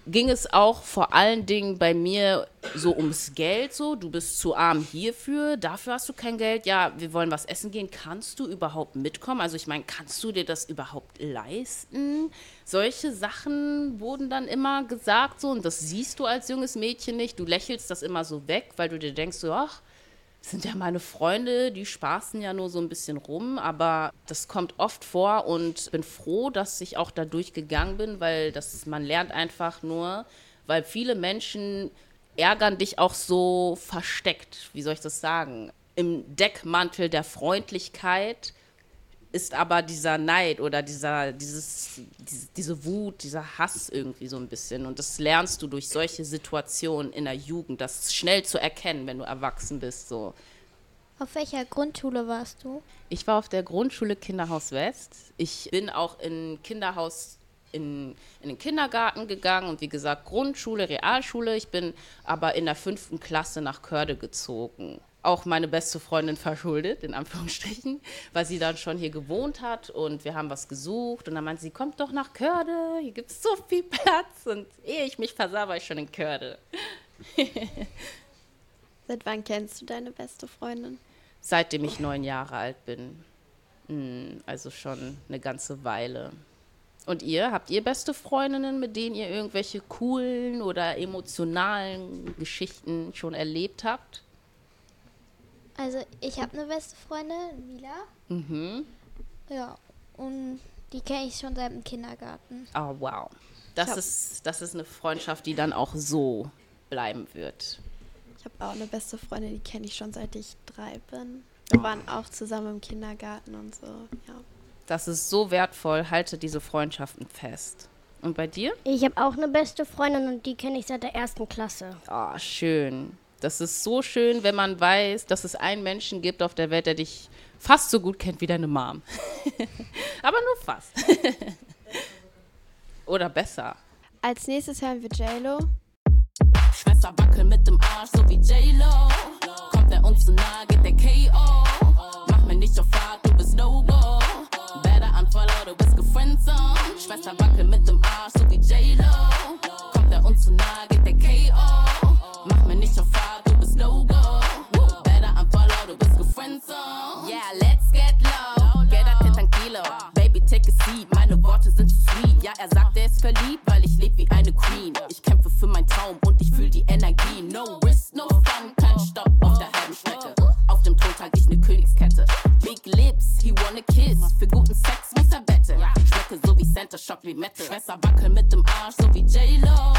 ging es auch vor allen Dingen bei mir so ums Geld so. Du bist zu arm hierfür, dafür hast du kein Geld. Ja, wir wollen was essen gehen. Kannst du überhaupt mitkommen? Also ich meine, kannst du dir das überhaupt leisten? Solche Sachen wurden dann immer gesagt so und das siehst du als junges Mädchen nicht. Du lächelst das immer so weg, weil du dir denkst so, ach, sind ja meine Freunde, die spaßen ja nur so ein bisschen rum, aber das kommt oft vor und bin froh, dass ich auch da durchgegangen bin, weil das, man lernt einfach nur, weil viele Menschen ärgern dich auch so versteckt, wie soll ich das sagen, im Deckmantel der Freundlichkeit ist aber dieser Neid oder dieser, dieses, diese, diese Wut, dieser Hass irgendwie so ein bisschen. Und das lernst du durch solche Situationen in der Jugend, das schnell zu erkennen, wenn du erwachsen bist. So. Auf welcher Grundschule warst du? Ich war auf der Grundschule Kinderhaus West. Ich bin auch in Kinderhaus in, in den Kindergarten gegangen und wie gesagt Grundschule, Realschule. Ich bin aber in der fünften Klasse nach Körde gezogen auch meine beste Freundin verschuldet, in Anführungsstrichen, weil sie dann schon hier gewohnt hat und wir haben was gesucht und dann meinte sie, kommt doch nach Körde, hier gibt es so viel Platz und ehe ich mich versah, war ich schon in Körde. [LAUGHS] Seit wann kennst du deine beste Freundin? Seitdem ich neun Jahre alt bin. Hm, Also schon eine ganze Weile. Und ihr, habt ihr beste Freundinnen, mit denen ihr irgendwelche coolen oder emotionalen Geschichten schon erlebt habt? Also ich habe eine beste Freundin, Mila. Mhm. Ja, und die kenne ich schon seit dem Kindergarten. Oh, wow. Das hab- ist, das ist eine Freundschaft, die dann auch so bleiben wird. Ich habe auch eine beste Freundin, die kenne ich schon seit ich drei bin. Wir waren auch zusammen im Kindergarten und so, ja. Das ist so wertvoll. Halte diese Freundschaften fest. Und bei dir? Ich habe auch eine beste Freundin und die kenne ich seit der ersten Klasse. Oh, schön. Das ist so schön, wenn man weiß, dass es einen Menschen gibt auf der Welt, der dich fast so gut kennt wie deine Mom. [LAUGHS] Aber nur fast. [LAUGHS] Oder besser. Als nächstes hören wir JLo. Schwester wackeln mit dem Arsch, so wie J-Lo. Kommt er uns zu nahe, geht der K.O. Mach mir nicht auf Fahrt, du bist No-Go. Better unfollow, du bist gefriendzoned. Schwester wackeln mit dem Arsch, so wie J-Lo. Kommt er uns zu nahe, geht der K.O. Mach mir nicht auf Fahrt, du bist No-Go. Better unfollow, du bist gefriendzoned. Yeah, let's get low. Quédate tranquilo. Baby, take a seat. Meine Worte sind zu sweet. Ja, er sagt, er ist verliebt, weil ich lebe wie eine Queen. Ich kämpfe für meinen Traum und ich fühle die Energie. No risk, no fun, kein Stopp auf der halben Strecke. Auf dem Thron trage ich ne Königskette. Big Lips, he wanna kiss. Für guten Sex muss er wette. Schmecke so wie Center Shock Limette. Schwester wackeln mit dem Arsch, so wie J-Lo.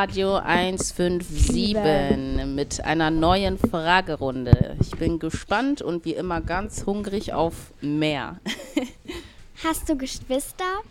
Radio 157 mit einer neuen Fragerunde. Ich bin gespannt und wie immer ganz hungrig auf mehr. [LAUGHS] Hast du Geschwister?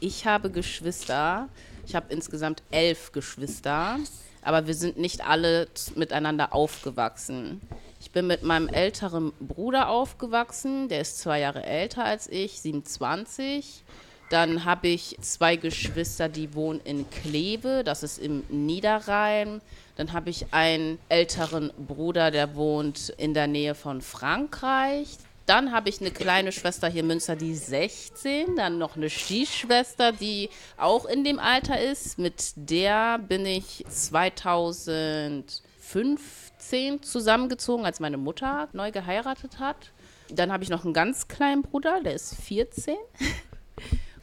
Ich habe Geschwister. Ich habe insgesamt elf Geschwister. Aber wir sind nicht alle miteinander aufgewachsen. Ich bin mit meinem älteren Bruder aufgewachsen. Der ist zwei Jahre älter als ich, 27. Dann habe ich zwei Geschwister, die wohnen in Kleve, das ist im Niederrhein. Dann habe ich einen älteren Bruder, der wohnt in der Nähe von Frankreich. Dann habe ich eine kleine Schwester hier in Münster, die ist 16. Dann noch eine Stiefschwester, die auch in dem Alter ist. Mit der bin ich 2015 zusammengezogen, als meine Mutter neu geheiratet hat. Dann habe ich noch einen ganz kleinen Bruder, der ist 14.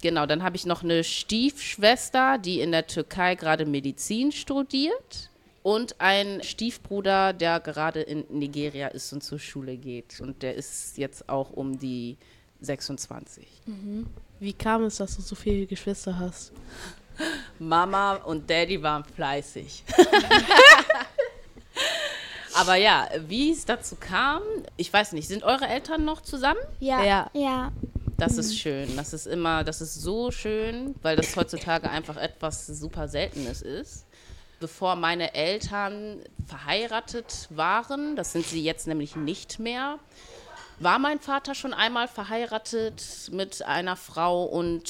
Genau, dann habe ich noch eine Stiefschwester, die in der Türkei gerade Medizin studiert. Und einen Stiefbruder, der gerade in Nigeria ist und zur Schule geht. Und der ist jetzt auch um die 26. Wie kam es, dass du so viele Geschwister hast? Mama und Daddy waren fleißig. [LAUGHS] Aber ja, wie es dazu kam, ich weiß nicht, sind eure Eltern noch zusammen? Ja. Ja. Das ist schön. Das ist immer, das ist so schön, weil das heutzutage einfach etwas super Seltenes ist. bevor meine Eltern verheiratet waren. Das sind sie jetzt nämlich nicht mehr. War mein Vater schon einmal verheiratet mit einer Frau und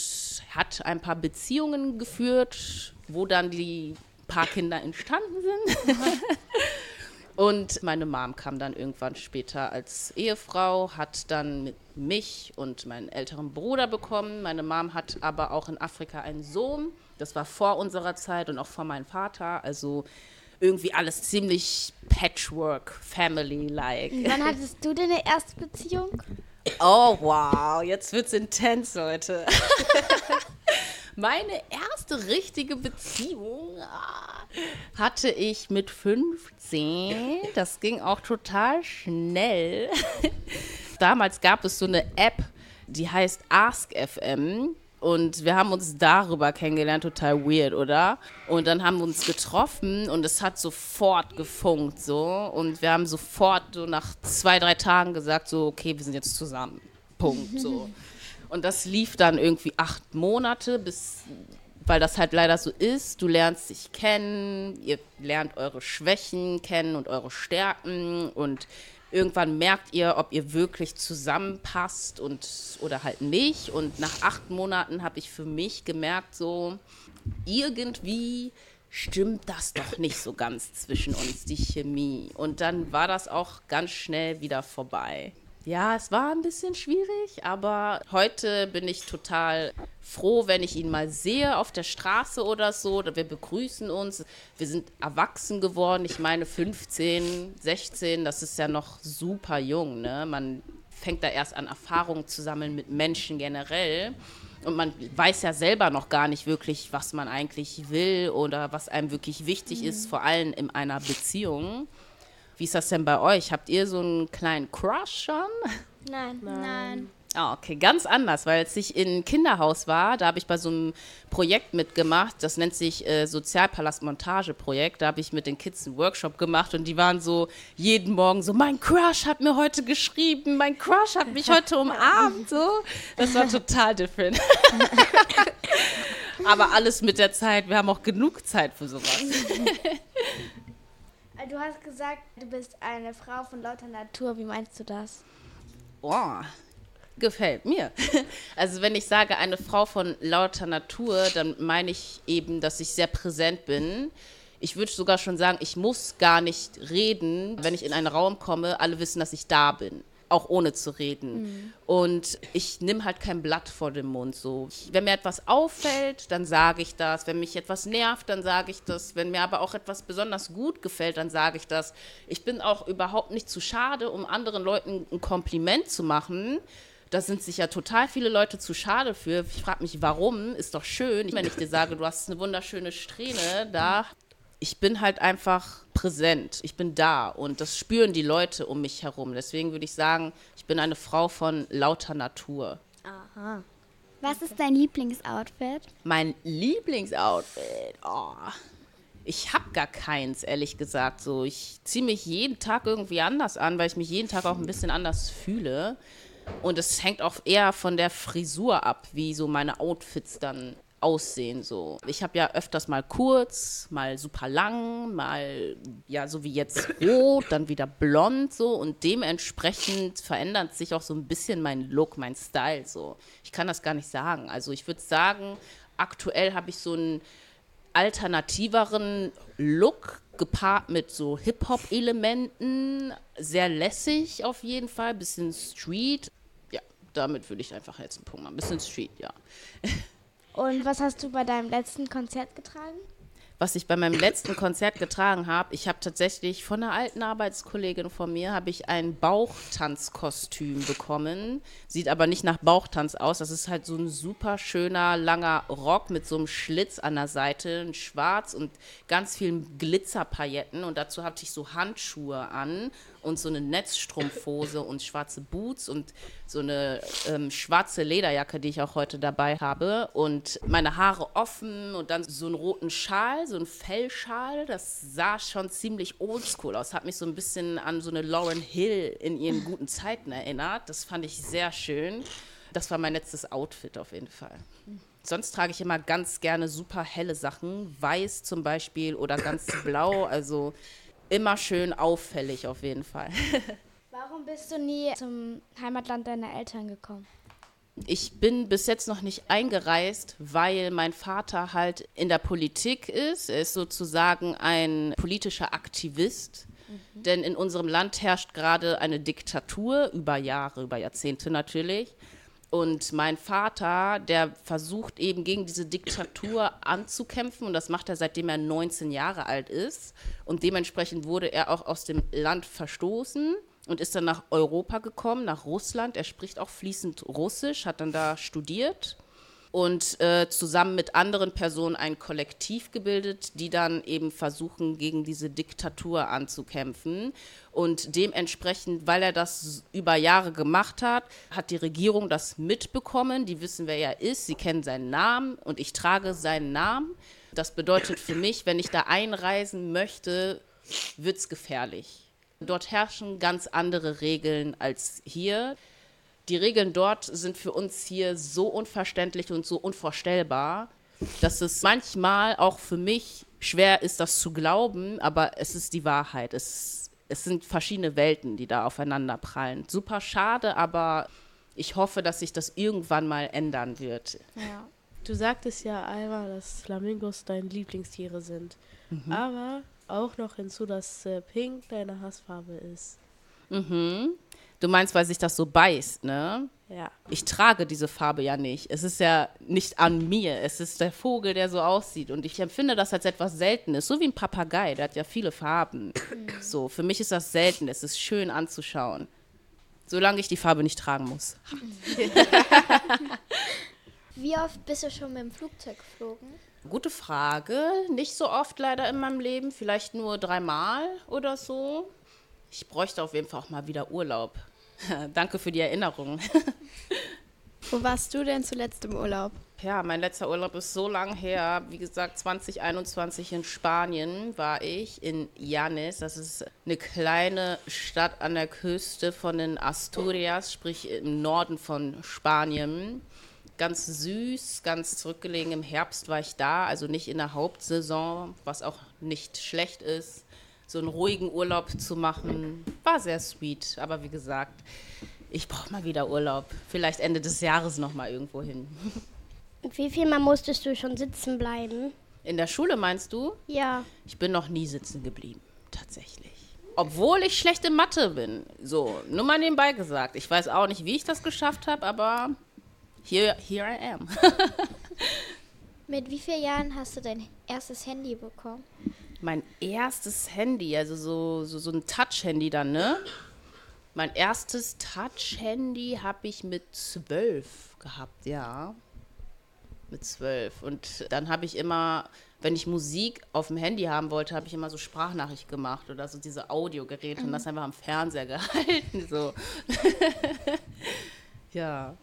hat ein paar Beziehungen geführt, wo dann die paar Kinder entstanden sind. [LAUGHS] [LAUGHS] Und meine Mom kam dann irgendwann später als Ehefrau, hat dann mit mich und meinen älteren Bruder bekommen. Meine Mom hat aber auch in Afrika einen Sohn. Das war vor unserer Zeit und auch vor meinem Vater. Also irgendwie alles ziemlich Patchwork, Family-like. Wann hattest du deine erste Beziehung? Oh, wow, jetzt wird's intens, Leute. [LAUGHS] Meine erste richtige Beziehung ah, hatte ich mit 15. Das ging auch total schnell. [LAUGHS] Damals gab es so eine App, die heißt AskFM. Und wir haben uns darüber kennengelernt, total weird, oder? Und dann haben wir uns getroffen und es hat sofort gefunkt, so. Und wir haben sofort so nach zwei, drei Tagen gesagt, so, okay, wir sind jetzt zusammen. Punkt, so. [LAUGHS] Und das lief dann irgendwie acht Monate, bis, weil das halt leider so ist. Du lernst dich kennen, ihr lernt eure Schwächen kennen und eure Stärken und irgendwann merkt ihr, ob ihr wirklich zusammenpasst und oder halt nicht. Und nach acht Monaten habe ich für mich gemerkt, so irgendwie stimmt das doch nicht so ganz zwischen uns, die Chemie. Und dann war das auch ganz schnell wieder vorbei. Ja, es war ein bisschen schwierig, aber heute bin ich total froh, wenn ich ihn mal sehe auf der Straße oder so. Wir begrüßen uns. Wir sind erwachsen geworden. Ich meine 15, 16, das ist ja noch super jung. Ne? Man fängt da erst an, Erfahrungen zu sammeln mit Menschen generell. Und man weiß ja selber noch gar nicht wirklich, was man eigentlich will oder was einem wirklich wichtig mhm. ist, vor allem in einer Beziehung. Wie ist das denn bei euch? Habt ihr so einen kleinen Crush schon? Nein. Nein. Ah, okay, ganz anders, weil als ich in Kinderhaus war, da habe ich bei so einem Projekt mitgemacht, das nennt sich äh, Sozialpalast Montageprojekt, da habe ich mit den Kids einen Workshop gemacht und die waren so jeden Morgen so, mein Crush hat mir heute geschrieben, mein Crush hat mich heute umarmt, so. Das war total different. [LAUGHS] Aber alles mit der Zeit, wir haben auch genug Zeit für sowas. [LAUGHS] Du hast gesagt, du bist eine Frau von lauter Natur. Wie meinst du das? Oh, gefällt mir. [LAUGHS] Also wenn ich sage eine Frau von lauter Natur, dann meine ich eben, dass ich sehr präsent bin. Ich würde sogar schon sagen, ich muss gar nicht reden, wenn ich in einen Raum komme. Alle wissen, dass ich da bin auch ohne zu reden. Mhm. Und ich nehme halt kein Blatt vor dem Mund. So. Wenn mir etwas auffällt, dann sage ich das. Wenn mich etwas nervt, dann sage ich das. Wenn mir aber auch etwas besonders gut gefällt, dann sage ich das. Ich bin auch überhaupt nicht zu schade, um anderen Leuten ein Kompliment zu machen. Da sind sich ja total viele Leute zu schade für. Ich frage mich, warum? Ist doch schön. Wenn ich dir sage, du hast eine wunderschöne Strähne, da ich bin halt einfach präsent. Ich bin da und das spüren die Leute um mich herum. Deswegen würde ich sagen, ich bin eine Frau von lauter Natur. Aha. Was ist dein Lieblingsoutfit? Mein Lieblingsoutfit? Oh. Ich habe gar keins, ehrlich gesagt. So, ich ziehe mich jeden Tag irgendwie anders an, weil ich mich jeden Tag auch ein bisschen anders fühle. Und es hängt auch eher von der Frisur ab, wie so meine Outfits dann aussehen so. Ich habe ja öfters mal kurz, mal super lang, mal ja so wie jetzt rot, dann wieder blond so und dementsprechend verändert sich auch so ein bisschen mein Look, mein Style so. Ich kann das gar nicht sagen. Also ich würde sagen, aktuell habe ich so einen alternativeren Look gepaart mit so Hip-Hop-Elementen, sehr lässig auf jeden Fall, bisschen Street. Ja, damit würde ich einfach jetzt einen Punkt machen. Bisschen Street, ja. [LAUGHS] Und was hast du bei deinem letzten Konzert getragen? was ich bei meinem letzten Konzert getragen habe, ich habe tatsächlich von einer alten Arbeitskollegin von mir habe ich ein Bauchtanzkostüm bekommen. Sieht aber nicht nach Bauchtanz aus. Das ist halt so ein super schöner langer Rock mit so einem Schlitz an der Seite, in schwarz und ganz vielen Glitzerpailletten und dazu hatte ich so Handschuhe an und so eine Netzstrumpfhose und schwarze Boots und so eine ähm, schwarze Lederjacke, die ich auch heute dabei habe und meine Haare offen und dann so einen roten Schal, so einen Fellschal. Das sah schon ziemlich oldschool aus. Hat mich so ein bisschen an so eine Lauren Hill in ihren guten Zeiten erinnert. Das fand ich sehr schön. Das war mein letztes Outfit auf jeden Fall. Sonst trage ich immer ganz gerne super helle Sachen, weiß zum Beispiel oder ganz blau, also immer schön auffällig auf jeden Fall. [LAUGHS] Warum bist du nie zum Heimatland deiner Eltern gekommen? Ich bin bis jetzt noch nicht eingereist, weil mein Vater halt in der Politik ist. Er ist sozusagen ein politischer Aktivist. Mhm. Denn in unserem Land herrscht gerade eine Diktatur über Jahre, über Jahrzehnte natürlich. Und mein Vater, der versucht eben gegen diese Diktatur anzukämpfen und das macht er seitdem er 19 Jahre alt ist. Und dementsprechend wurde er auch aus dem Land verstoßen und ist dann nach Europa gekommen, nach Russland. Er spricht auch fließend Russisch, hat dann da studiert und äh, zusammen mit anderen Personen ein Kollektiv gebildet, die dann eben versuchen, gegen diese Diktatur anzukämpfen. Und dementsprechend, weil er das über Jahre gemacht hat, hat die Regierung das mitbekommen. Die wissen, wer er ist, sie kennen seinen Namen und ich trage seinen Namen. Das bedeutet für mich, wenn ich da einreisen möchte, wird es gefährlich. Dort herrschen ganz andere Regeln als hier. Die Regeln dort sind für uns hier so unverständlich und so unvorstellbar, dass es manchmal auch für mich schwer ist, das zu glauben, aber es ist die Wahrheit. Es, es sind verschiedene Welten, die da aufeinander prallen. Super schade, aber ich hoffe, dass sich das irgendwann mal ändern wird. Ja. Du sagtest ja einmal, dass Flamingos deine Lieblingstiere sind. Mhm. Aber auch noch hinzu, dass äh, Pink deine Hassfarbe ist. Mhm. Du meinst, weil sich das so beißt, ne? Ja. Ich trage diese Farbe ja nicht. Es ist ja nicht an mir. Es ist der Vogel, der so aussieht. Und ich empfinde das als etwas Seltenes. So wie ein Papagei, der hat ja viele Farben. So, für mich ist das selten. Es ist schön anzuschauen. Solange ich die Farbe nicht tragen muss. [LAUGHS] wie oft bist du schon mit dem Flugzeug geflogen? Gute Frage. Nicht so oft leider in meinem Leben. Vielleicht nur dreimal oder so. Ich bräuchte auf jeden Fall auch mal wieder Urlaub. [LAUGHS] Danke für die Erinnerung. [LAUGHS] Wo warst du denn zuletzt im Urlaub? Ja, mein letzter Urlaub ist so lang her. Wie gesagt, 2021 in Spanien war ich, in Llanes. Das ist eine kleine Stadt an der Küste von den Asturias, sprich im Norden von Spanien ganz süß, ganz zurückgelegen. Im Herbst war ich da, also nicht in der Hauptsaison, was auch nicht schlecht ist. So einen ruhigen Urlaub zu machen, war sehr sweet. Aber wie gesagt, ich brauche mal wieder Urlaub. Vielleicht Ende des Jahres noch mal irgendwo hin. Und wie viel Mal musstest du schon sitzen bleiben? In der Schule meinst du? Ja. Ich bin noch nie sitzen geblieben, tatsächlich. Obwohl ich schlechte Mathe bin. So, nur mal nebenbei gesagt. Ich weiß auch nicht, wie ich das geschafft habe, aber here, here I am. [LAUGHS] Mit wie vielen Jahren hast du dein erstes Handy bekommen? Mein erstes Handy, also so, so, so ein Touch-Handy dann, ne? Mein erstes Touch-Handy habe ich mit zwölf gehabt, ja. Mit zwölf. Und dann habe ich immer, wenn ich Musik auf dem Handy haben wollte, habe ich immer so Sprachnachricht gemacht oder so diese Audiogeräte mhm. und das einfach am Fernseher [LAUGHS] gehalten. So. [LAUGHS] ja.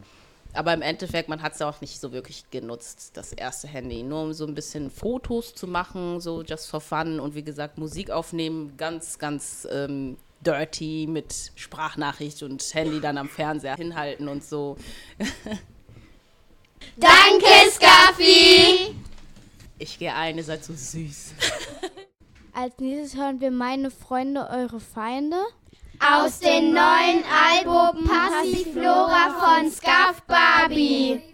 Aber im Endeffekt, man hat es ja auch nicht so wirklich genutzt, das erste Handy. Nur um so ein bisschen Fotos zu machen, so just for fun und wie gesagt, Musik aufnehmen, ganz, ganz ähm, dirty mit Sprachnachricht und Handy dann am Fernseher hinhalten und so. [LAUGHS] Danke, Scaffi! Ich gehe ein, ihr seid so süß. [LAUGHS] Als nächstes hören wir meine Freunde, eure Feinde aus dem neuen Album Passiflora von Scarf Barbie.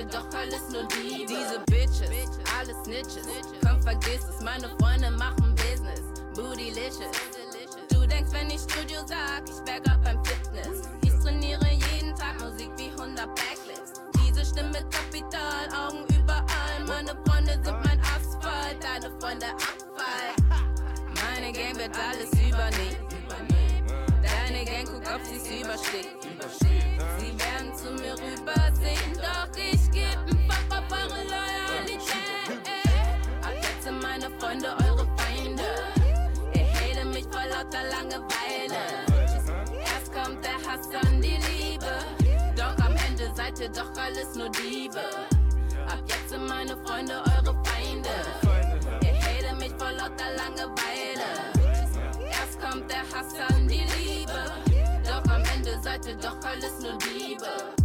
Ihr doch alles nur Diebe. Diese Bitches, alles Snitches. Komm, vergiss es, meine Freunde machen Business. Bootylicious. Du denkst, wenn ich Studio sag, ich wär grad beim Fitness. Ich trainiere jeden Tag Musik wie 100 Backlifts. Diese Stimme Kapital, Augen überall. Meine Freunde sind mein Asphalt, deine Freunde Abfall. Meine Gang wird alles übernehmen. Deine Gang guckt, ob sie's übersteht. Sie werden zu mir rübersehen, doch ich eure Loyalität. Ersetze meine Freunde, eure Feinde. Ihr hatet mich vor lauter Langeweile. Erst kommt der Hass, dann die Liebe. Doch am Ende seid ihr doch alles nur Diebe. Ab jetzt sind meine Freunde eure Feinde. Ihr hatet mich vor lauter Langeweile. Erst kommt der Hass, an die Liebe. Doch am Ende seid ihr doch alles nur Diebe.